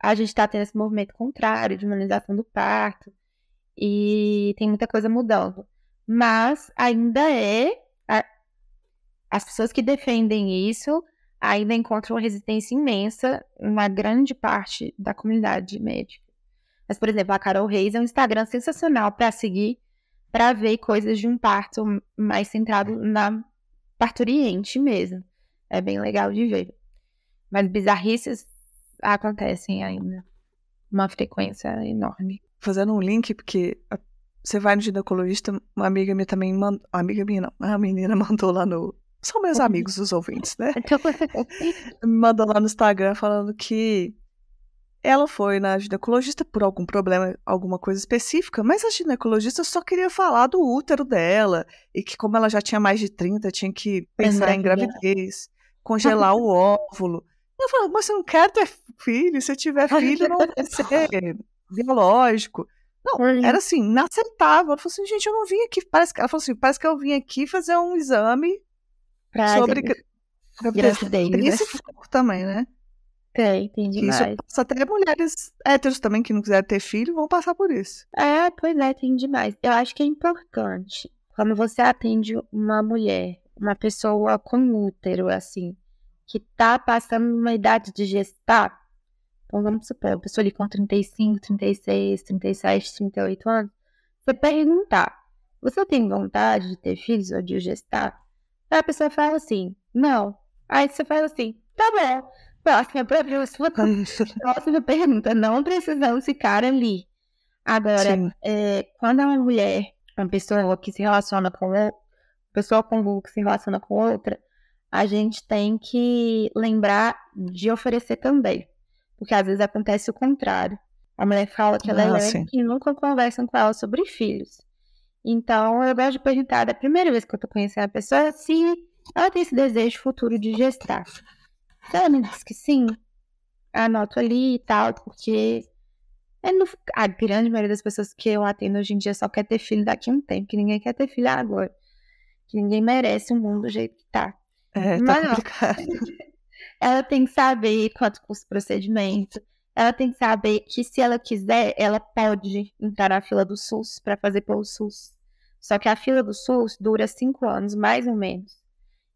a gente está tendo esse movimento contrário de humanização do parto e tem muita coisa mudando. Mas ainda é. A, as pessoas que defendem isso ainda encontram uma resistência imensa uma grande parte da comunidade médica. Mas, por exemplo, a Carol Reis é um Instagram sensacional para seguir, para ver coisas de um parto mais centrado na parturiente mesmo. É bem legal de ver. Mas bizarrices acontecem ainda. Uma frequência enorme. Fazendo um link, porque você vai no ginecologista, uma amiga minha também mandou. Amiga minha não, a menina mandou lá no. São meus amigos, os ouvintes, né? Então, Me mandou lá no Instagram falando que ela foi na ginecologista por algum problema, alguma coisa específica, mas a ginecologista só queria falar do útero dela e que, como ela já tinha mais de 30, tinha que pensar em gravidez, congelar o óvulo. Eu falo, mas você não quer ter filho? Se tiver filho, não vai ser biológico. Não, era assim, inaceitável. Ela falou assim, gente, eu não vim aqui. Parece que, ela falou assim, parece que eu vim aqui fazer um exame pra sobre gravidez. Tem esse foco também, né? Tem, tem demais. Isso passa até mulheres héteros também que não quiserem ter filho vão passar por isso. É, pois é, tem demais. Eu acho que é importante quando você atende uma mulher, uma pessoa com útero, assim, que tá passando numa idade de gestar, então vamos supor, a pessoa ali com 35, 36, 37, 38 anos, você perguntar, você tem vontade de ter filhos ou de gestar? Aí a pessoa fala assim, não. Aí você fala assim, tá bom. Próxima pergunta, próxima pergunta, não precisamos ficar ali. Agora, é, quando é uma mulher, uma pessoa que se relaciona com outra, pessoa com que se relaciona com outra, a gente tem que lembrar de oferecer também. Porque às vezes acontece o contrário. A mulher fala que ela é ah, é lésbica e nunca conversam com ela sobre filhos. Então, eu gosto de perguntar, da primeira vez que eu tô conhecendo a pessoa, se ela tem esse desejo futuro de gestar. Se ela me diz que sim, anoto ali e tal, porque é no, a grande maioria das pessoas que eu atendo hoje em dia só quer ter filho daqui a um tempo, que ninguém quer ter filho agora. Que ninguém merece um mundo do jeito que tá. É, tá Mas, complicado. ela tem que saber quanto custa o procedimento. Ela tem que saber que se ela quiser, ela pode entrar na fila do SUS para fazer pelo SUS. Só que a fila do SUS dura cinco anos, mais ou menos.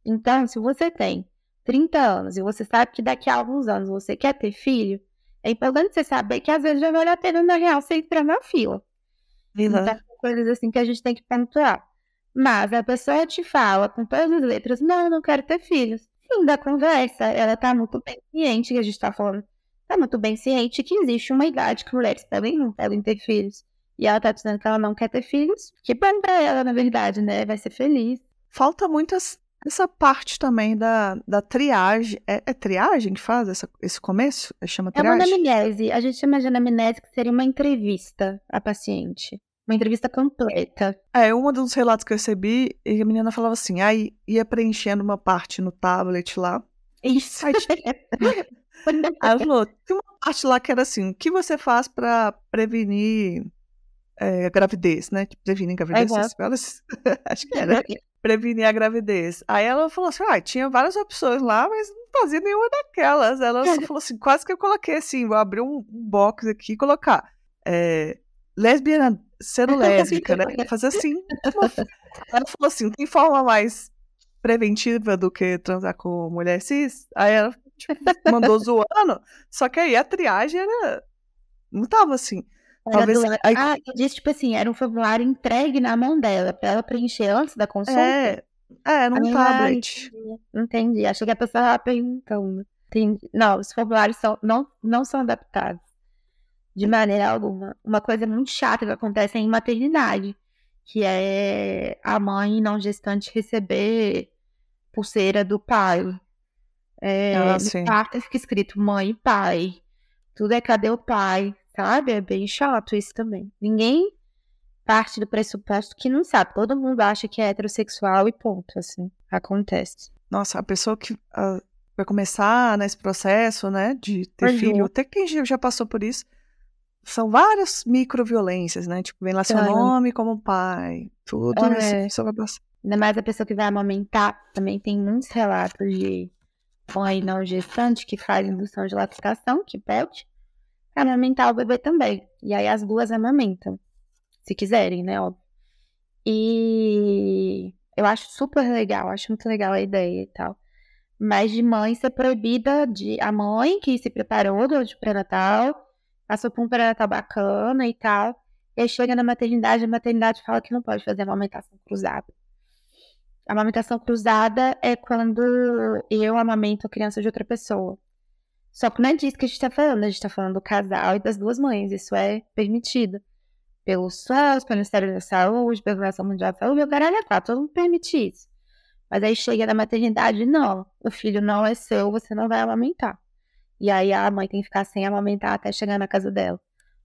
Então, se você tem 30 anos e você sabe que daqui a alguns anos você quer ter filho, é importante você saber que às vezes já vale a pena, na real, você entrar na fila. Uhum. Então, coisas assim que a gente tem que pontuar. Mas a pessoa te fala com todas as letras, não, não quero ter filhos. Fim da conversa, ela tá muito bem ciente que a gente tá falando. Tá muito bem ciente que existe uma idade que mulheres também não podem ter filhos. E ela tá dizendo que ela não quer ter filhos. Que bom pra ela, na verdade, né? Vai ser feliz. Falta muitas essa parte também da, da triagem, é, é triagem que faz essa, esse começo? Chama triagem? É uma anamnese. A gente chama de anamnese que seria uma entrevista à paciente. Uma entrevista completa. É, um dos relatos que eu recebi, a menina falava assim, aí ia preenchendo uma parte no tablet lá. Isso. Aí, aí ela falou, tinha uma parte lá que era assim, o que você faz para prevenir é, gravidez, né? Tipo, prevenir gravidez, uhum. acho que era prevenir a gravidez. Aí ela falou assim: ah, tinha várias opções lá, mas não fazia nenhuma daquelas. Ela falou assim: quase que eu coloquei assim, vou abrir um box aqui e colocar. É, lesbiana, sendo lésbica, né? Fazer assim. Uma... Ela falou assim: tem forma mais preventiva do que transar com mulher cis? Aí ela tipo, mandou zoando, só que aí a triagem era. Não tava assim. Talvez... Aí... Ah, eu disse, tipo assim, era um formulário entregue na mão dela, pra ela preencher antes da consulta. É, é num ah, tablet. Entendi. Achei que a pessoa perguntando. Entendi. Não, os formulários são, não, não são adaptados. De maneira alguma. Uma coisa muito chata que acontece em maternidade, que é a mãe não gestante receber pulseira do pai. É, ah, no fica escrito mãe e pai. Tudo é cadê o pai? Sabe? É bem chato isso também. Ninguém parte do pressuposto que não sabe. Todo mundo acha que é heterossexual e ponto, assim. Acontece. Nossa, a pessoa que uh, vai começar nesse processo, né, de ter uhum. filho, até quem já passou por isso, são várias microviolências, né? Tipo, vem lá seu nome como pai, tudo é. isso, vai passar. Ainda mais a pessoa que vai amamentar, também tem muitos relatos de mãe não gestante que faz indução de lactação, que pede, amamentar o bebê também. E aí as duas amamentam, se quiserem, né? Óbvio. E eu acho super legal, acho muito legal a ideia e tal. Mas de mãe ser proibida de. A mãe que se preparou durante o pré-natal, passou por um pré-natal bacana e tal. E aí chega na maternidade, a maternidade fala que não pode fazer amamentação cruzada. A amamentação cruzada é quando eu amamento a criança de outra pessoa. Só que não é disso que a gente está falando, a gente está falando do casal e das duas mães. Isso é permitido pelo SUS, pelo Ministério da Saúde, pela Organização Mundial da Saúde, o caralho é todo mundo permite isso. Mas aí chega na maternidade, não, o filho não é seu, você não vai amamentar. E aí a mãe tem que ficar sem amamentar até chegar na casa dela.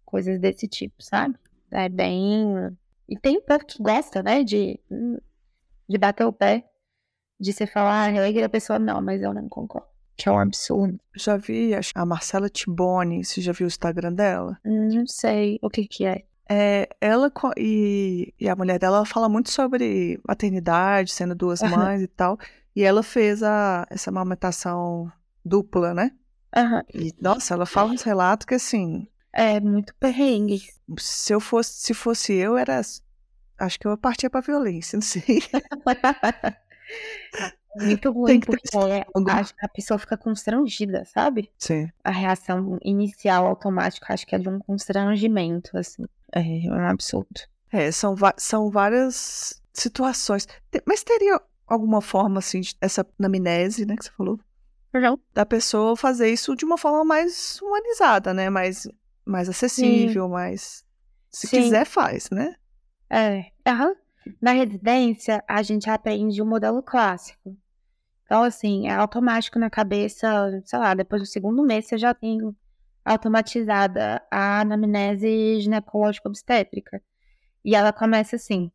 Coisas desse tipo, sabe? É bem. E tem o povo que gosta, né, de, de bater o pé, de você falar, ah, eu a pessoa, não, mas eu não concordo que é um absurdo. Já vi a Marcela Tiboni, você já viu o Instagram dela? Hum, não sei o que que é. É, ela e, e a mulher dela fala muito sobre maternidade, sendo duas mães e tal. E ela fez a, essa amamentação dupla, né? Uhum. E, nossa, ela fala uns relatos que assim. É muito perrengue. Se eu fosse, se fosse eu, era. Acho que eu partia pra violência, não sei. muito ruim, porque a, a, pessoa fica constrangida, sabe? Sim. A reação inicial automática, acho que é de um constrangimento, assim. É, é um absurdo. É, são, são várias situações. Mas teria alguma forma, assim, essa anamnese, né, que você falou? Da pessoa fazer isso de uma forma mais humanizada, né? Mais, mais acessível, Sim. mais. Se Sim. quiser, faz, né? É. Uhum. Na residência, a gente aprende o modelo clássico. Então, assim, é automático na cabeça, sei lá, depois do segundo mês você já tem automatizada a anamnese ginecológica obstétrica. E ela começa assim: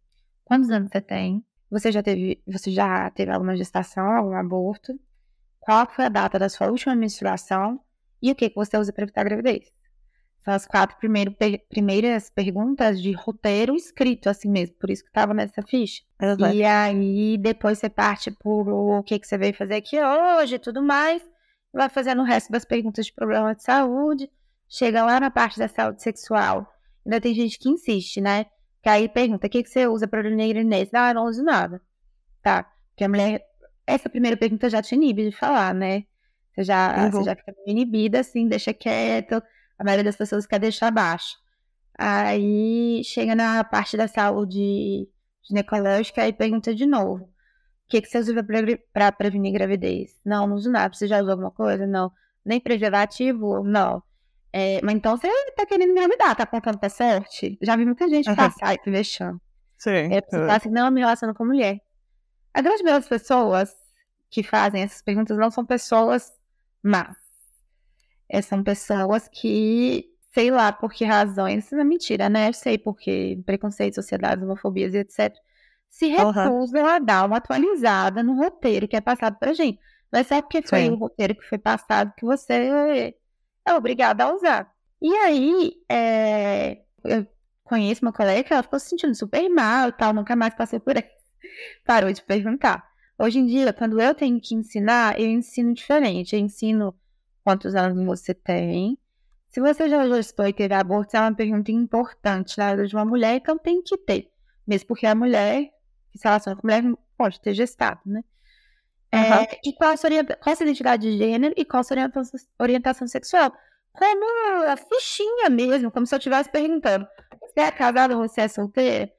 quantos anos você tem? Você já teve, você já teve alguma gestação, algum aborto? Qual foi a data da sua última menstruação? E o que, que você usa para evitar a gravidez? São as quatro primeiro, primeiras perguntas de roteiro escrito, assim mesmo. Por isso que estava nessa ficha. Uhum. E aí, depois você parte por o que, que você veio fazer aqui hoje e tudo mais. Vai fazendo o resto das perguntas de problema de saúde. Chega lá na parte da saúde sexual. Ainda tem gente que insiste, né? Que aí pergunta, o que, que você usa para gravidez? Não, eu não uso nada. Tá. Porque a mulher... Essa primeira pergunta já te inibe de falar, né? Você já, uhum. você já fica inibida, assim, deixa quieto a maioria das pessoas quer deixar baixo. Aí chega na parte da saúde ginecológica e pergunta de novo. O que, que você usa para prevenir gravidez? Não, não uso nada. Você já usou alguma coisa? Não. Nem preservativo? Não. É, mas então você tá querendo engravidar, tá contando pra sorte? Já vi muita gente passar e se vexando. Sim. É, você fala assim, não, eu me relaciono com mulher. A grande maioria das pessoas que fazem essas perguntas não são pessoas más. É, são pessoas que, sei lá por que razões, isso é mentira, né? Eu sei porque preconceito, sociedade, homofobias e etc. Se recusam uhum. a dar uma atualizada no roteiro que é passado pra gente. Mas é porque foi o roteiro que foi passado que você é obrigada a usar. E aí, é, eu conheço uma colega que ela ficou se sentindo super mal e tal, nunca mais passei por isso. Parou de perguntar. Hoje em dia, quando eu tenho que ensinar, eu ensino diferente. Eu ensino quantos anos você tem. Se você já gestou e teve aborto, é uma pergunta importante na vida de uma mulher, então tem que ter. Mesmo porque a mulher que se relaciona com a mulher pode ter gestado, né? Uhum. É, e qual a, sua, qual a sua identidade de gênero e qual a sua orientação, orientação sexual? Como a fichinha mesmo, como se eu estivesse perguntando: você é casado ou você é solteira?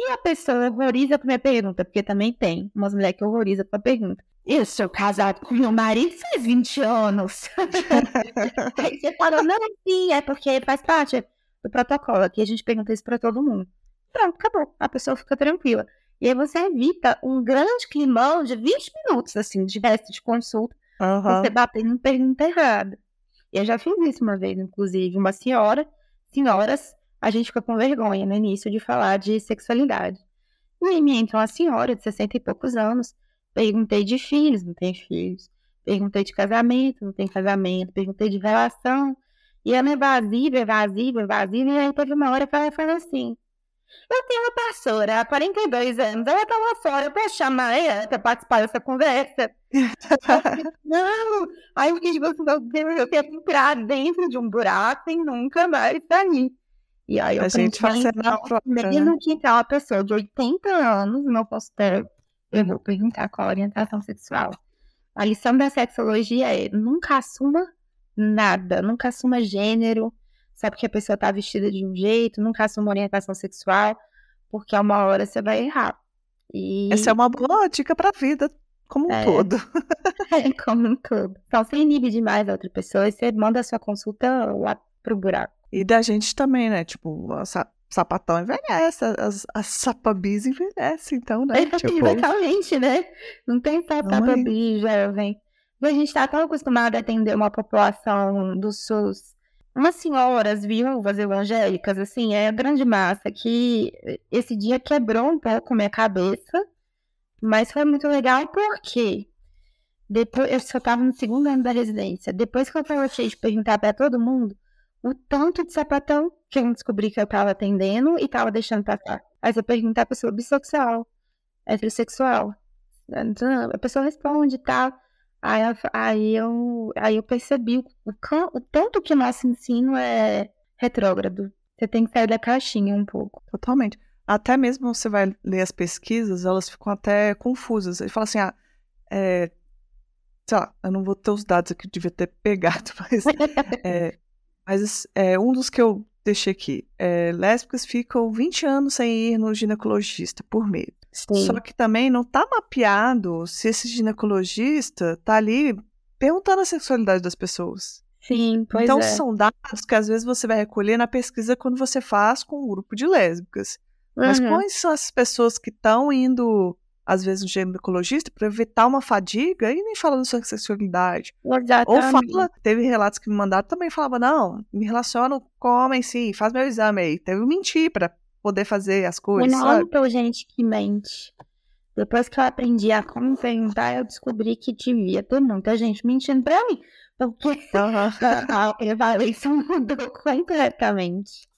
Se a pessoa horroriza com a minha pergunta, porque também tem umas mulheres que horrorizam com a pergunta. Eu sou casado com meu marido faz 20 anos. Aí você falou, não, sim, é porque faz parte do protocolo. Aqui a gente pergunta isso para todo mundo. Pronto, acabou. A pessoa fica tranquila. E aí você evita um grande climão de 20 minutos, assim, de resto de consulta, uhum. você batendo em pergunta errada. E eu já fiz isso uma vez, inclusive, uma senhora, senhoras, a gente fica com vergonha no início de falar de sexualidade. E aí me entra uma senhora de 60 e poucos anos, Perguntei de filhos, não tem filhos. Perguntei de casamento, não tem casamento. Perguntei de relação. E ela é evasiva, evasiva, evasiva. E aí teve uma hora que ela falou assim: Eu tenho uma pastora há 42 anos, ela tá lá fora para chamar ela para participar dessa conversa. não! Aí eu fiquei tipo assim, meu Deus, eu tenho entrar dentro de um buraco e nunca mais sair. E aí eu a gente faz na mesmo né? que entrar uma pessoa de 80 anos no meu consultório eu vou perguntar qual a orientação sexual. A lição da sexologia é nunca assuma nada, nunca assuma gênero, sabe que a pessoa está vestida de um jeito, nunca assuma orientação sexual, porque a uma hora você vai errar. E... Essa é uma boa dica para a vida como um é. todo. é, como um todo. Então, você inibe demais a outra pessoa e você manda a sua consulta lá pro buraco. E da gente também, né? Tipo, sapatão envelhece, as, as sapabis envelhecem, então, né? Tipo... Exatamente, né? Não tem só sapabis jovem. E a gente tá tão acostumado a atender uma população do SUS, umas senhoras viúvas evangélicas, assim, é a grande massa, que esse dia quebrou um pouco minha cabeça, mas foi muito legal porque depois, eu só tava no segundo ano da residência, depois que eu achei de perguntar para todo mundo, o tanto de sapatão que eu descobri que eu tava atendendo e tava deixando passar. Aí você perguntar a pessoa bissexual, heterossexual. A pessoa responde e tal. Aí, aí, eu, aí eu percebi o, o tanto que nosso ensino é retrógrado. Você tem que sair da caixinha um pouco. Totalmente. Até mesmo você vai ler as pesquisas, elas ficam até confusas. Ele fala assim, ah, é, sei lá, eu não vou ter os dados aqui, devia ter pegado, mas é, mas é, um dos que eu deixei aqui, é, lésbicas ficam 20 anos sem ir no ginecologista por medo. Sim. Só que também não está mapeado se esse ginecologista está ali perguntando a sexualidade das pessoas. Sim, pois então, é. são dados que às vezes você vai recolher na pesquisa quando você faz com um grupo de lésbicas. Uhum. Mas quais são as pessoas que estão indo às vezes, um ginecologista para evitar uma fadiga e nem fala da sua sexualidade. Ou fala, teve relatos que me mandaram também falava, não, me relaciono com homem sim, faz meu exame aí. Teve mentir para poder fazer as coisas. Não, sabe? então, gente que mente. Depois que eu aprendi a como perguntar, eu descobri que devia ter muita gente mentindo pra mim. Porque uhum. a prevalência mudou completamente.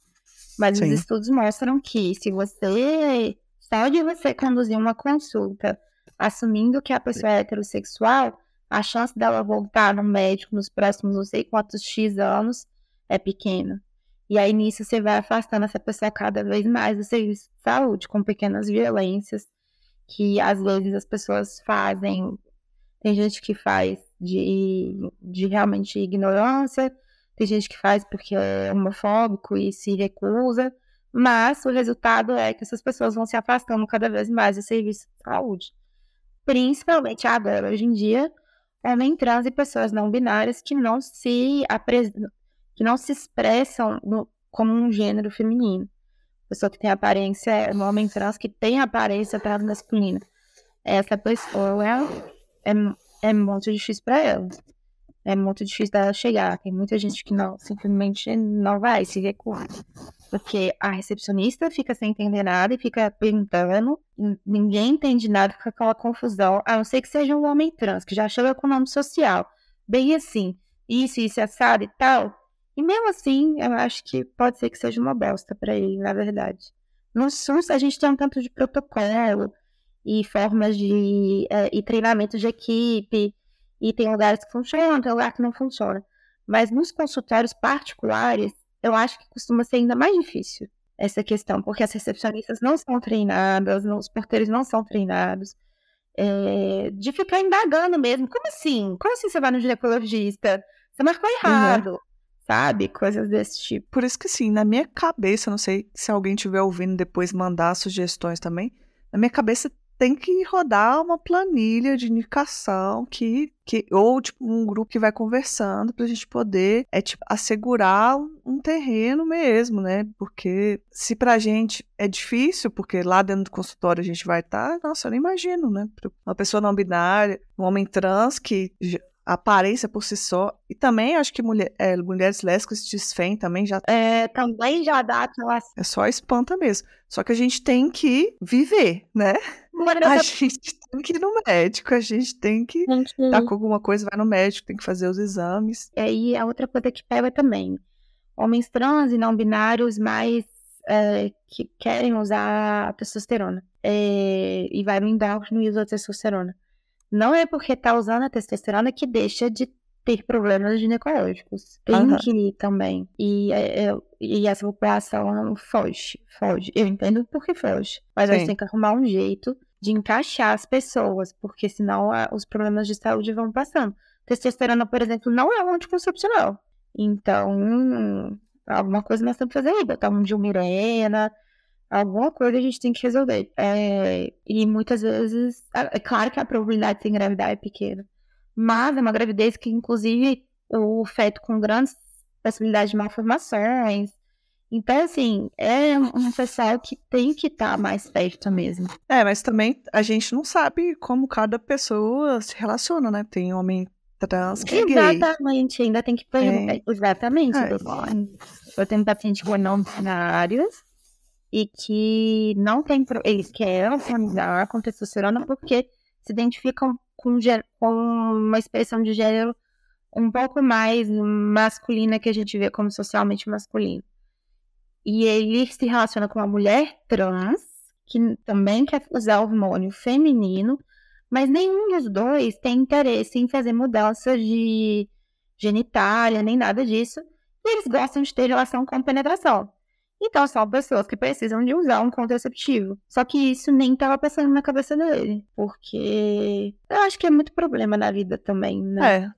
Mas Sim. os estudos mostram que se você, só de você conduzir uma consulta assumindo que a pessoa é heterossexual, a chance dela voltar no médico nos próximos não sei quantos X anos é pequena. E aí nisso você vai afastando essa pessoa cada vez mais do serviço de saúde, com pequenas violências que às vezes as pessoas fazem. Tem gente que faz de, de realmente ignorância, tem gente que faz porque é homofóbico e se recusa, mas o resultado é que essas pessoas vão se afastando cada vez mais do serviço de saúde. Principalmente agora, hoje em dia, homem trans e pessoas não binárias que não se que não se expressam no, como um gênero feminino. Pessoa que tem aparência, um homem trans que tem aparência trans masculina. Essa pessoa é, é, é muito difícil para ela. É muito difícil dela chegar. Tem muita gente que não, simplesmente não vai, se recusa. Porque a recepcionista fica sem entender nada e fica perguntando, ninguém entende nada, fica aquela confusão, a não ser que seja um homem trans, que já chega com nome social. Bem assim, isso, isso, assado e tal. E mesmo assim, eu acho que pode ser que seja uma bosta para ele, na verdade. No SUS, a gente tem um tanto de protocolo e formas de. É, e treinamento de equipe, e tem lugares que funcionam, tem lugares que não funcionam. Mas nos consultórios particulares, eu acho que costuma ser ainda mais difícil essa questão, porque as recepcionistas não são treinadas, os porteiros não são treinados. É, de ficar indagando mesmo. Como assim? Como assim você vai no ginecologista? Você marcou uhum. errado. Uhum. Sabe? Coisas desse tipo. Por isso que, sim, na minha cabeça, não sei se alguém estiver ouvindo depois mandar sugestões também. Na minha cabeça tem que rodar uma planilha de indicação que, que ou tipo um grupo que vai conversando para a gente poder é tipo assegurar um, terreno mesmo, né? Porque se para a gente é difícil, porque lá dentro do consultório a gente vai estar, tá, nossa, eu não imagino, né? Uma pessoa não binária, um homem trans que a aparência por si só. E também acho que mulher, é, mulheres lésbicas desfém também já. É, também já dá aquela. É só espanta mesmo. Só que a gente tem que viver, né? A gente tem que ir no médico, a gente tem que estar tá com alguma coisa, vai no médico, tem que fazer os exames. E aí a outra coisa que pega também. Homens trans e não binários mais é, que querem usar testosterona. É, e vai no no uso da testosterona. Não é porque tá usando a testosterona que deixa de ter problemas ginecológicos. Tem uhum. que ir também. E, é, é, e essa população foge, foge. Eu entendo porque foge. Mas Sim. a gente tem que arrumar um jeito de encaixar as pessoas, porque senão a, os problemas de saúde vão passando. Testosterona, por exemplo, não é um anticoncepcional. Então, alguma coisa nós temos que fazer aí. Botar um Dilmirena, Alguma coisa a gente tem que resolver. É, e muitas vezes, é, é claro que a probabilidade de se engravidar é pequena, mas é uma gravidez que, inclusive, o feto com grandes possibilidades de malformações. Então, assim, é um pessoal que tem que estar tá mais perto mesmo. É, mas também a gente não sabe como cada pessoa se relaciona, né? Tem homem trans que é. Exatamente, ainda tem que perguntar. É. Exatamente. É. Eu tenho pacientes com não binários e que não tem eles querem familiar com testosterona porque se identificam com, com uma expressão de gênero um pouco mais masculina que a gente vê como socialmente masculino. E ele se relaciona com uma mulher trans, que também quer usar hormônio feminino, mas nenhum dos dois tem interesse em fazer mudanças de genitália, nem nada disso. E eles gostam de ter relação com penetração. Então são pessoas que precisam de usar um contraceptivo. Só que isso nem estava pensando na cabeça dele. Porque eu acho que é muito problema na vida também, né? É.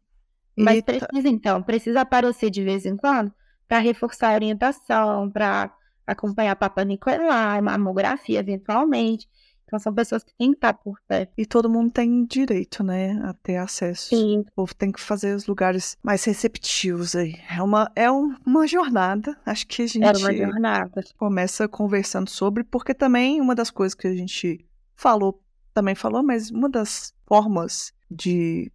Mas tá precisa, então, precisa aparecer de vez em quando para reforçar a orientação, para acompanhar a Papa Nicolau, mamografia eventualmente. Então são pessoas que têm que estar por perto. E todo mundo tem direito, né, a ter acesso. Sim. O povo tem que fazer os lugares mais receptivos aí. É uma, é uma jornada. Acho que a gente é uma jornada. começa conversando sobre, porque também uma das coisas que a gente falou, também falou, mas uma das formas de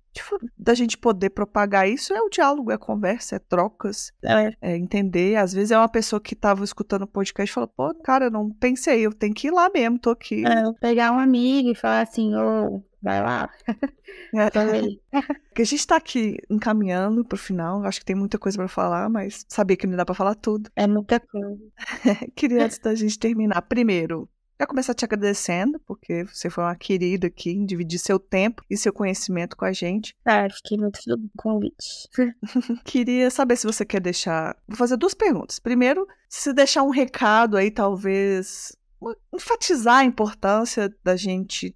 da gente poder propagar isso é o diálogo, é a conversa, é trocas, É, é entender. Às vezes é uma pessoa que tava escutando o podcast e falou, pô, cara, eu não pensei, eu tenho que ir lá mesmo, tô aqui. é, eu pegar um amigo e falar assim, ô, vai lá. É. Porque a gente tá aqui encaminhando pro final, acho que tem muita coisa pra falar, mas sabia que não dá pra falar tudo. É muita coisa. Queria, antes da gente terminar, primeiro, já começar te agradecendo, porque você foi uma querida aqui em dividir seu tempo e seu conhecimento com a gente. Ah, fiquei muito feliz com o convite. Queria saber se você quer deixar. Vou fazer duas perguntas. Primeiro, se deixar um recado aí, talvez. enfatizar a importância da gente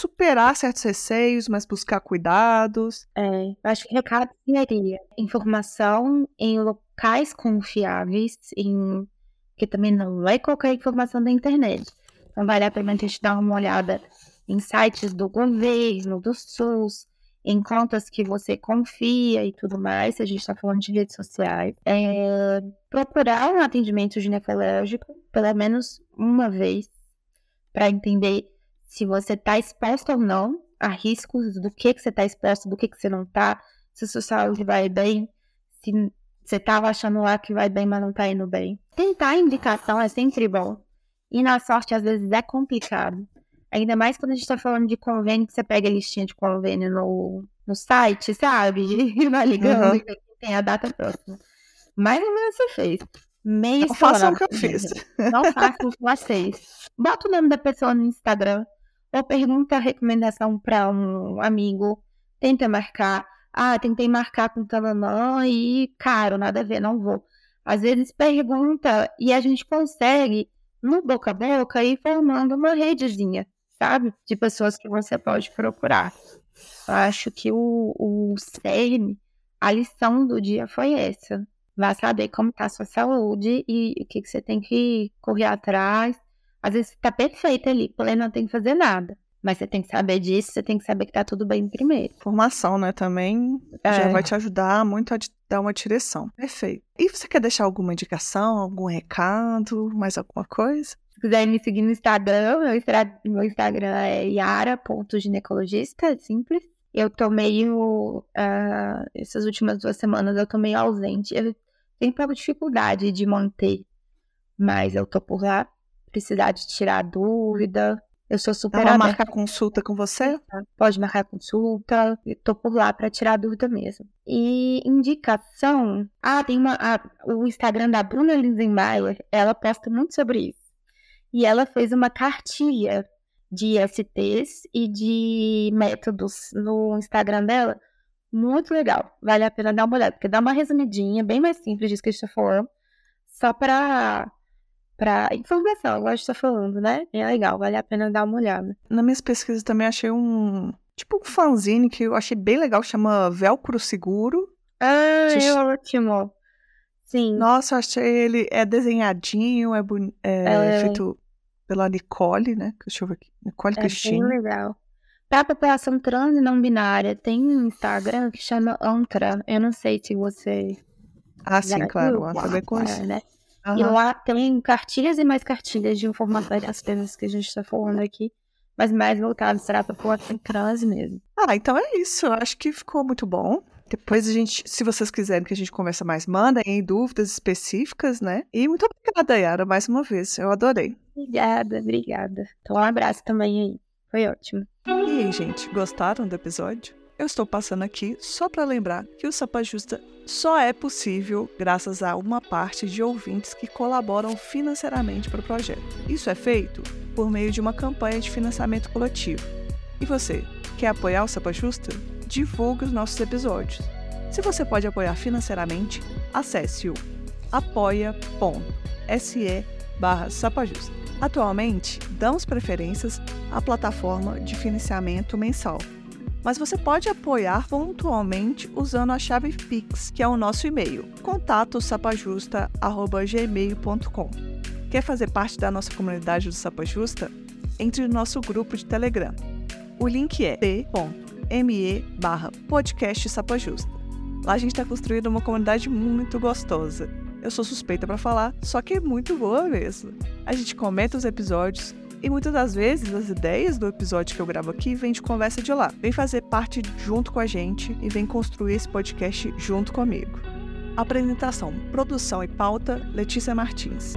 superar certos receios, mas buscar cuidados. É, eu acho que o recado seria informação em locais confiáveis, em que também não é qualquer informação da internet. Então vale a pena a gente dar uma olhada em sites do governo, do SUS, em contas que você confia e tudo mais, se a gente está falando de redes sociais. É, procurar um atendimento ginecológico pelo menos uma vez para entender se você está exposto ou não a riscos do que, que você está exposto, do que, que você não está, se sua saúde vai bem, se você estava achando lá que vai bem, mas não está indo bem. Tentar indicação é sempre bom. E na sorte, às vezes, é complicado. Ainda mais quando a gente está falando de convênio, que você pega a listinha de convênio no, no site, sabe? E vai ligando Uhum. tem a data próxima. Mais ou menos você fez. Meio Não façam o que eu fiz. não façam o que vocês. Bota o nome da pessoa no Instagram. Ou pergunta a recomendação para um amigo. Tenta marcar. Ah, tentei marcar com talanã e caro, nada a ver, não vou. Às vezes pergunta e a gente consegue, no boca a boca, ir formando uma redezinha, sabe? De pessoas que você pode procurar. Eu acho que o, o cerne, a lição do dia foi essa. Vai saber como tá a sua saúde e o que, que você tem que correr atrás. Às vezes você tá perfeito ali, porém não tem que fazer nada. Mas você tem que saber disso, você tem que saber que tá tudo bem primeiro. Formação, né? Também já É. vai te ajudar muito a dar uma direção. Perfeito. E você quer deixar alguma indicação, algum recado, mais alguma coisa? Se quiser me seguir no Instagram, meu, Instagram é yara.ginecologista, é simples. Eu tô meio. ah, essas últimas duas semanas eu tô meio ausente. Eu tenho pouca dificuldade de manter, mas eu tô por lá. Precisar de tirar dúvida. Eu sou super Ela aberta. marcar consulta com você? Pode marcar consulta. Eu tô por lá pra tirar dúvida mesmo. E indicação. Ah, tem uma. ah, o Instagram da Bruna Linsenmaier, ela posta muito sobre isso. E ela fez uma cartilha de STs e de métodos no Instagram dela. Muito legal. Vale a pena dar uma olhada, porque dá uma resumidinha, bem mais simples disso que a gente. Só pra. Pra informação, igual a gente tá falando, né? É legal, vale a pena dar uma olhada. Nas minhas pesquisas também achei um. Tipo um fanzine que eu achei bem legal, chama Velcro Seguro. Ah, Xixi. é ótimo. Sim. Nossa, achei ele. É desenhadinho, é, boni- é É. feito pela Nicole, né? Deixa eu ver aqui. Nicole É bem Cristina. legal. Pra população trans e não binária, tem um Instagram que chama Antra. Eu não sei se você Ah, sim, claro. também conheço. É, né? E Aham. lá tem cartilhas e mais cartilhas de informações das coisas que a gente tá falando aqui, mas mais voltados para a população trans mesmo. Ah, então é isso. Eu acho que ficou muito bom. Depois a gente, se vocês quiserem que a gente converse mais, mandem aí dúvidas específicas, né? E muito obrigada, Yara, mais uma vez. Eu adorei. Obrigada, obrigada. Então, um abraço também aí. Foi ótimo. E aí, gente, gostaram do episódio? Eu estou passando aqui só para lembrar que o Sapa Justa só é possível graças a uma parte de ouvintes que colaboram financeiramente para o projeto. Isso é feito por meio de uma campanha de financiamento coletivo. E você, quer apoiar o Sapa Justa? Divulgue os nossos episódios. Se você pode apoiar financeiramente, acesse o apoia.se barra. Atualmente, damos preferências à plataforma de financiamento mensal. Mas você pode apoiar pontualmente usando a chave Pix, que é o nosso e-mail, contato.sapajusta.gmail.com. Quer fazer parte da nossa comunidade do Sapa Justa? Entre no nosso grupo de Telegram. O link é t.me barra podcast Sapa Justa. Lá a gente está construindo uma comunidade muito gostosa. Eu sou suspeita para falar, só que é muito boa mesmo. A gente comenta os episódios, E muitas das vezes as ideias do episódio que eu gravo aqui vêm de conversa de lá. Vem fazer parte junto com a gente e vem construir esse podcast junto comigo. Apresentação, produção e pauta: Letícia Martins.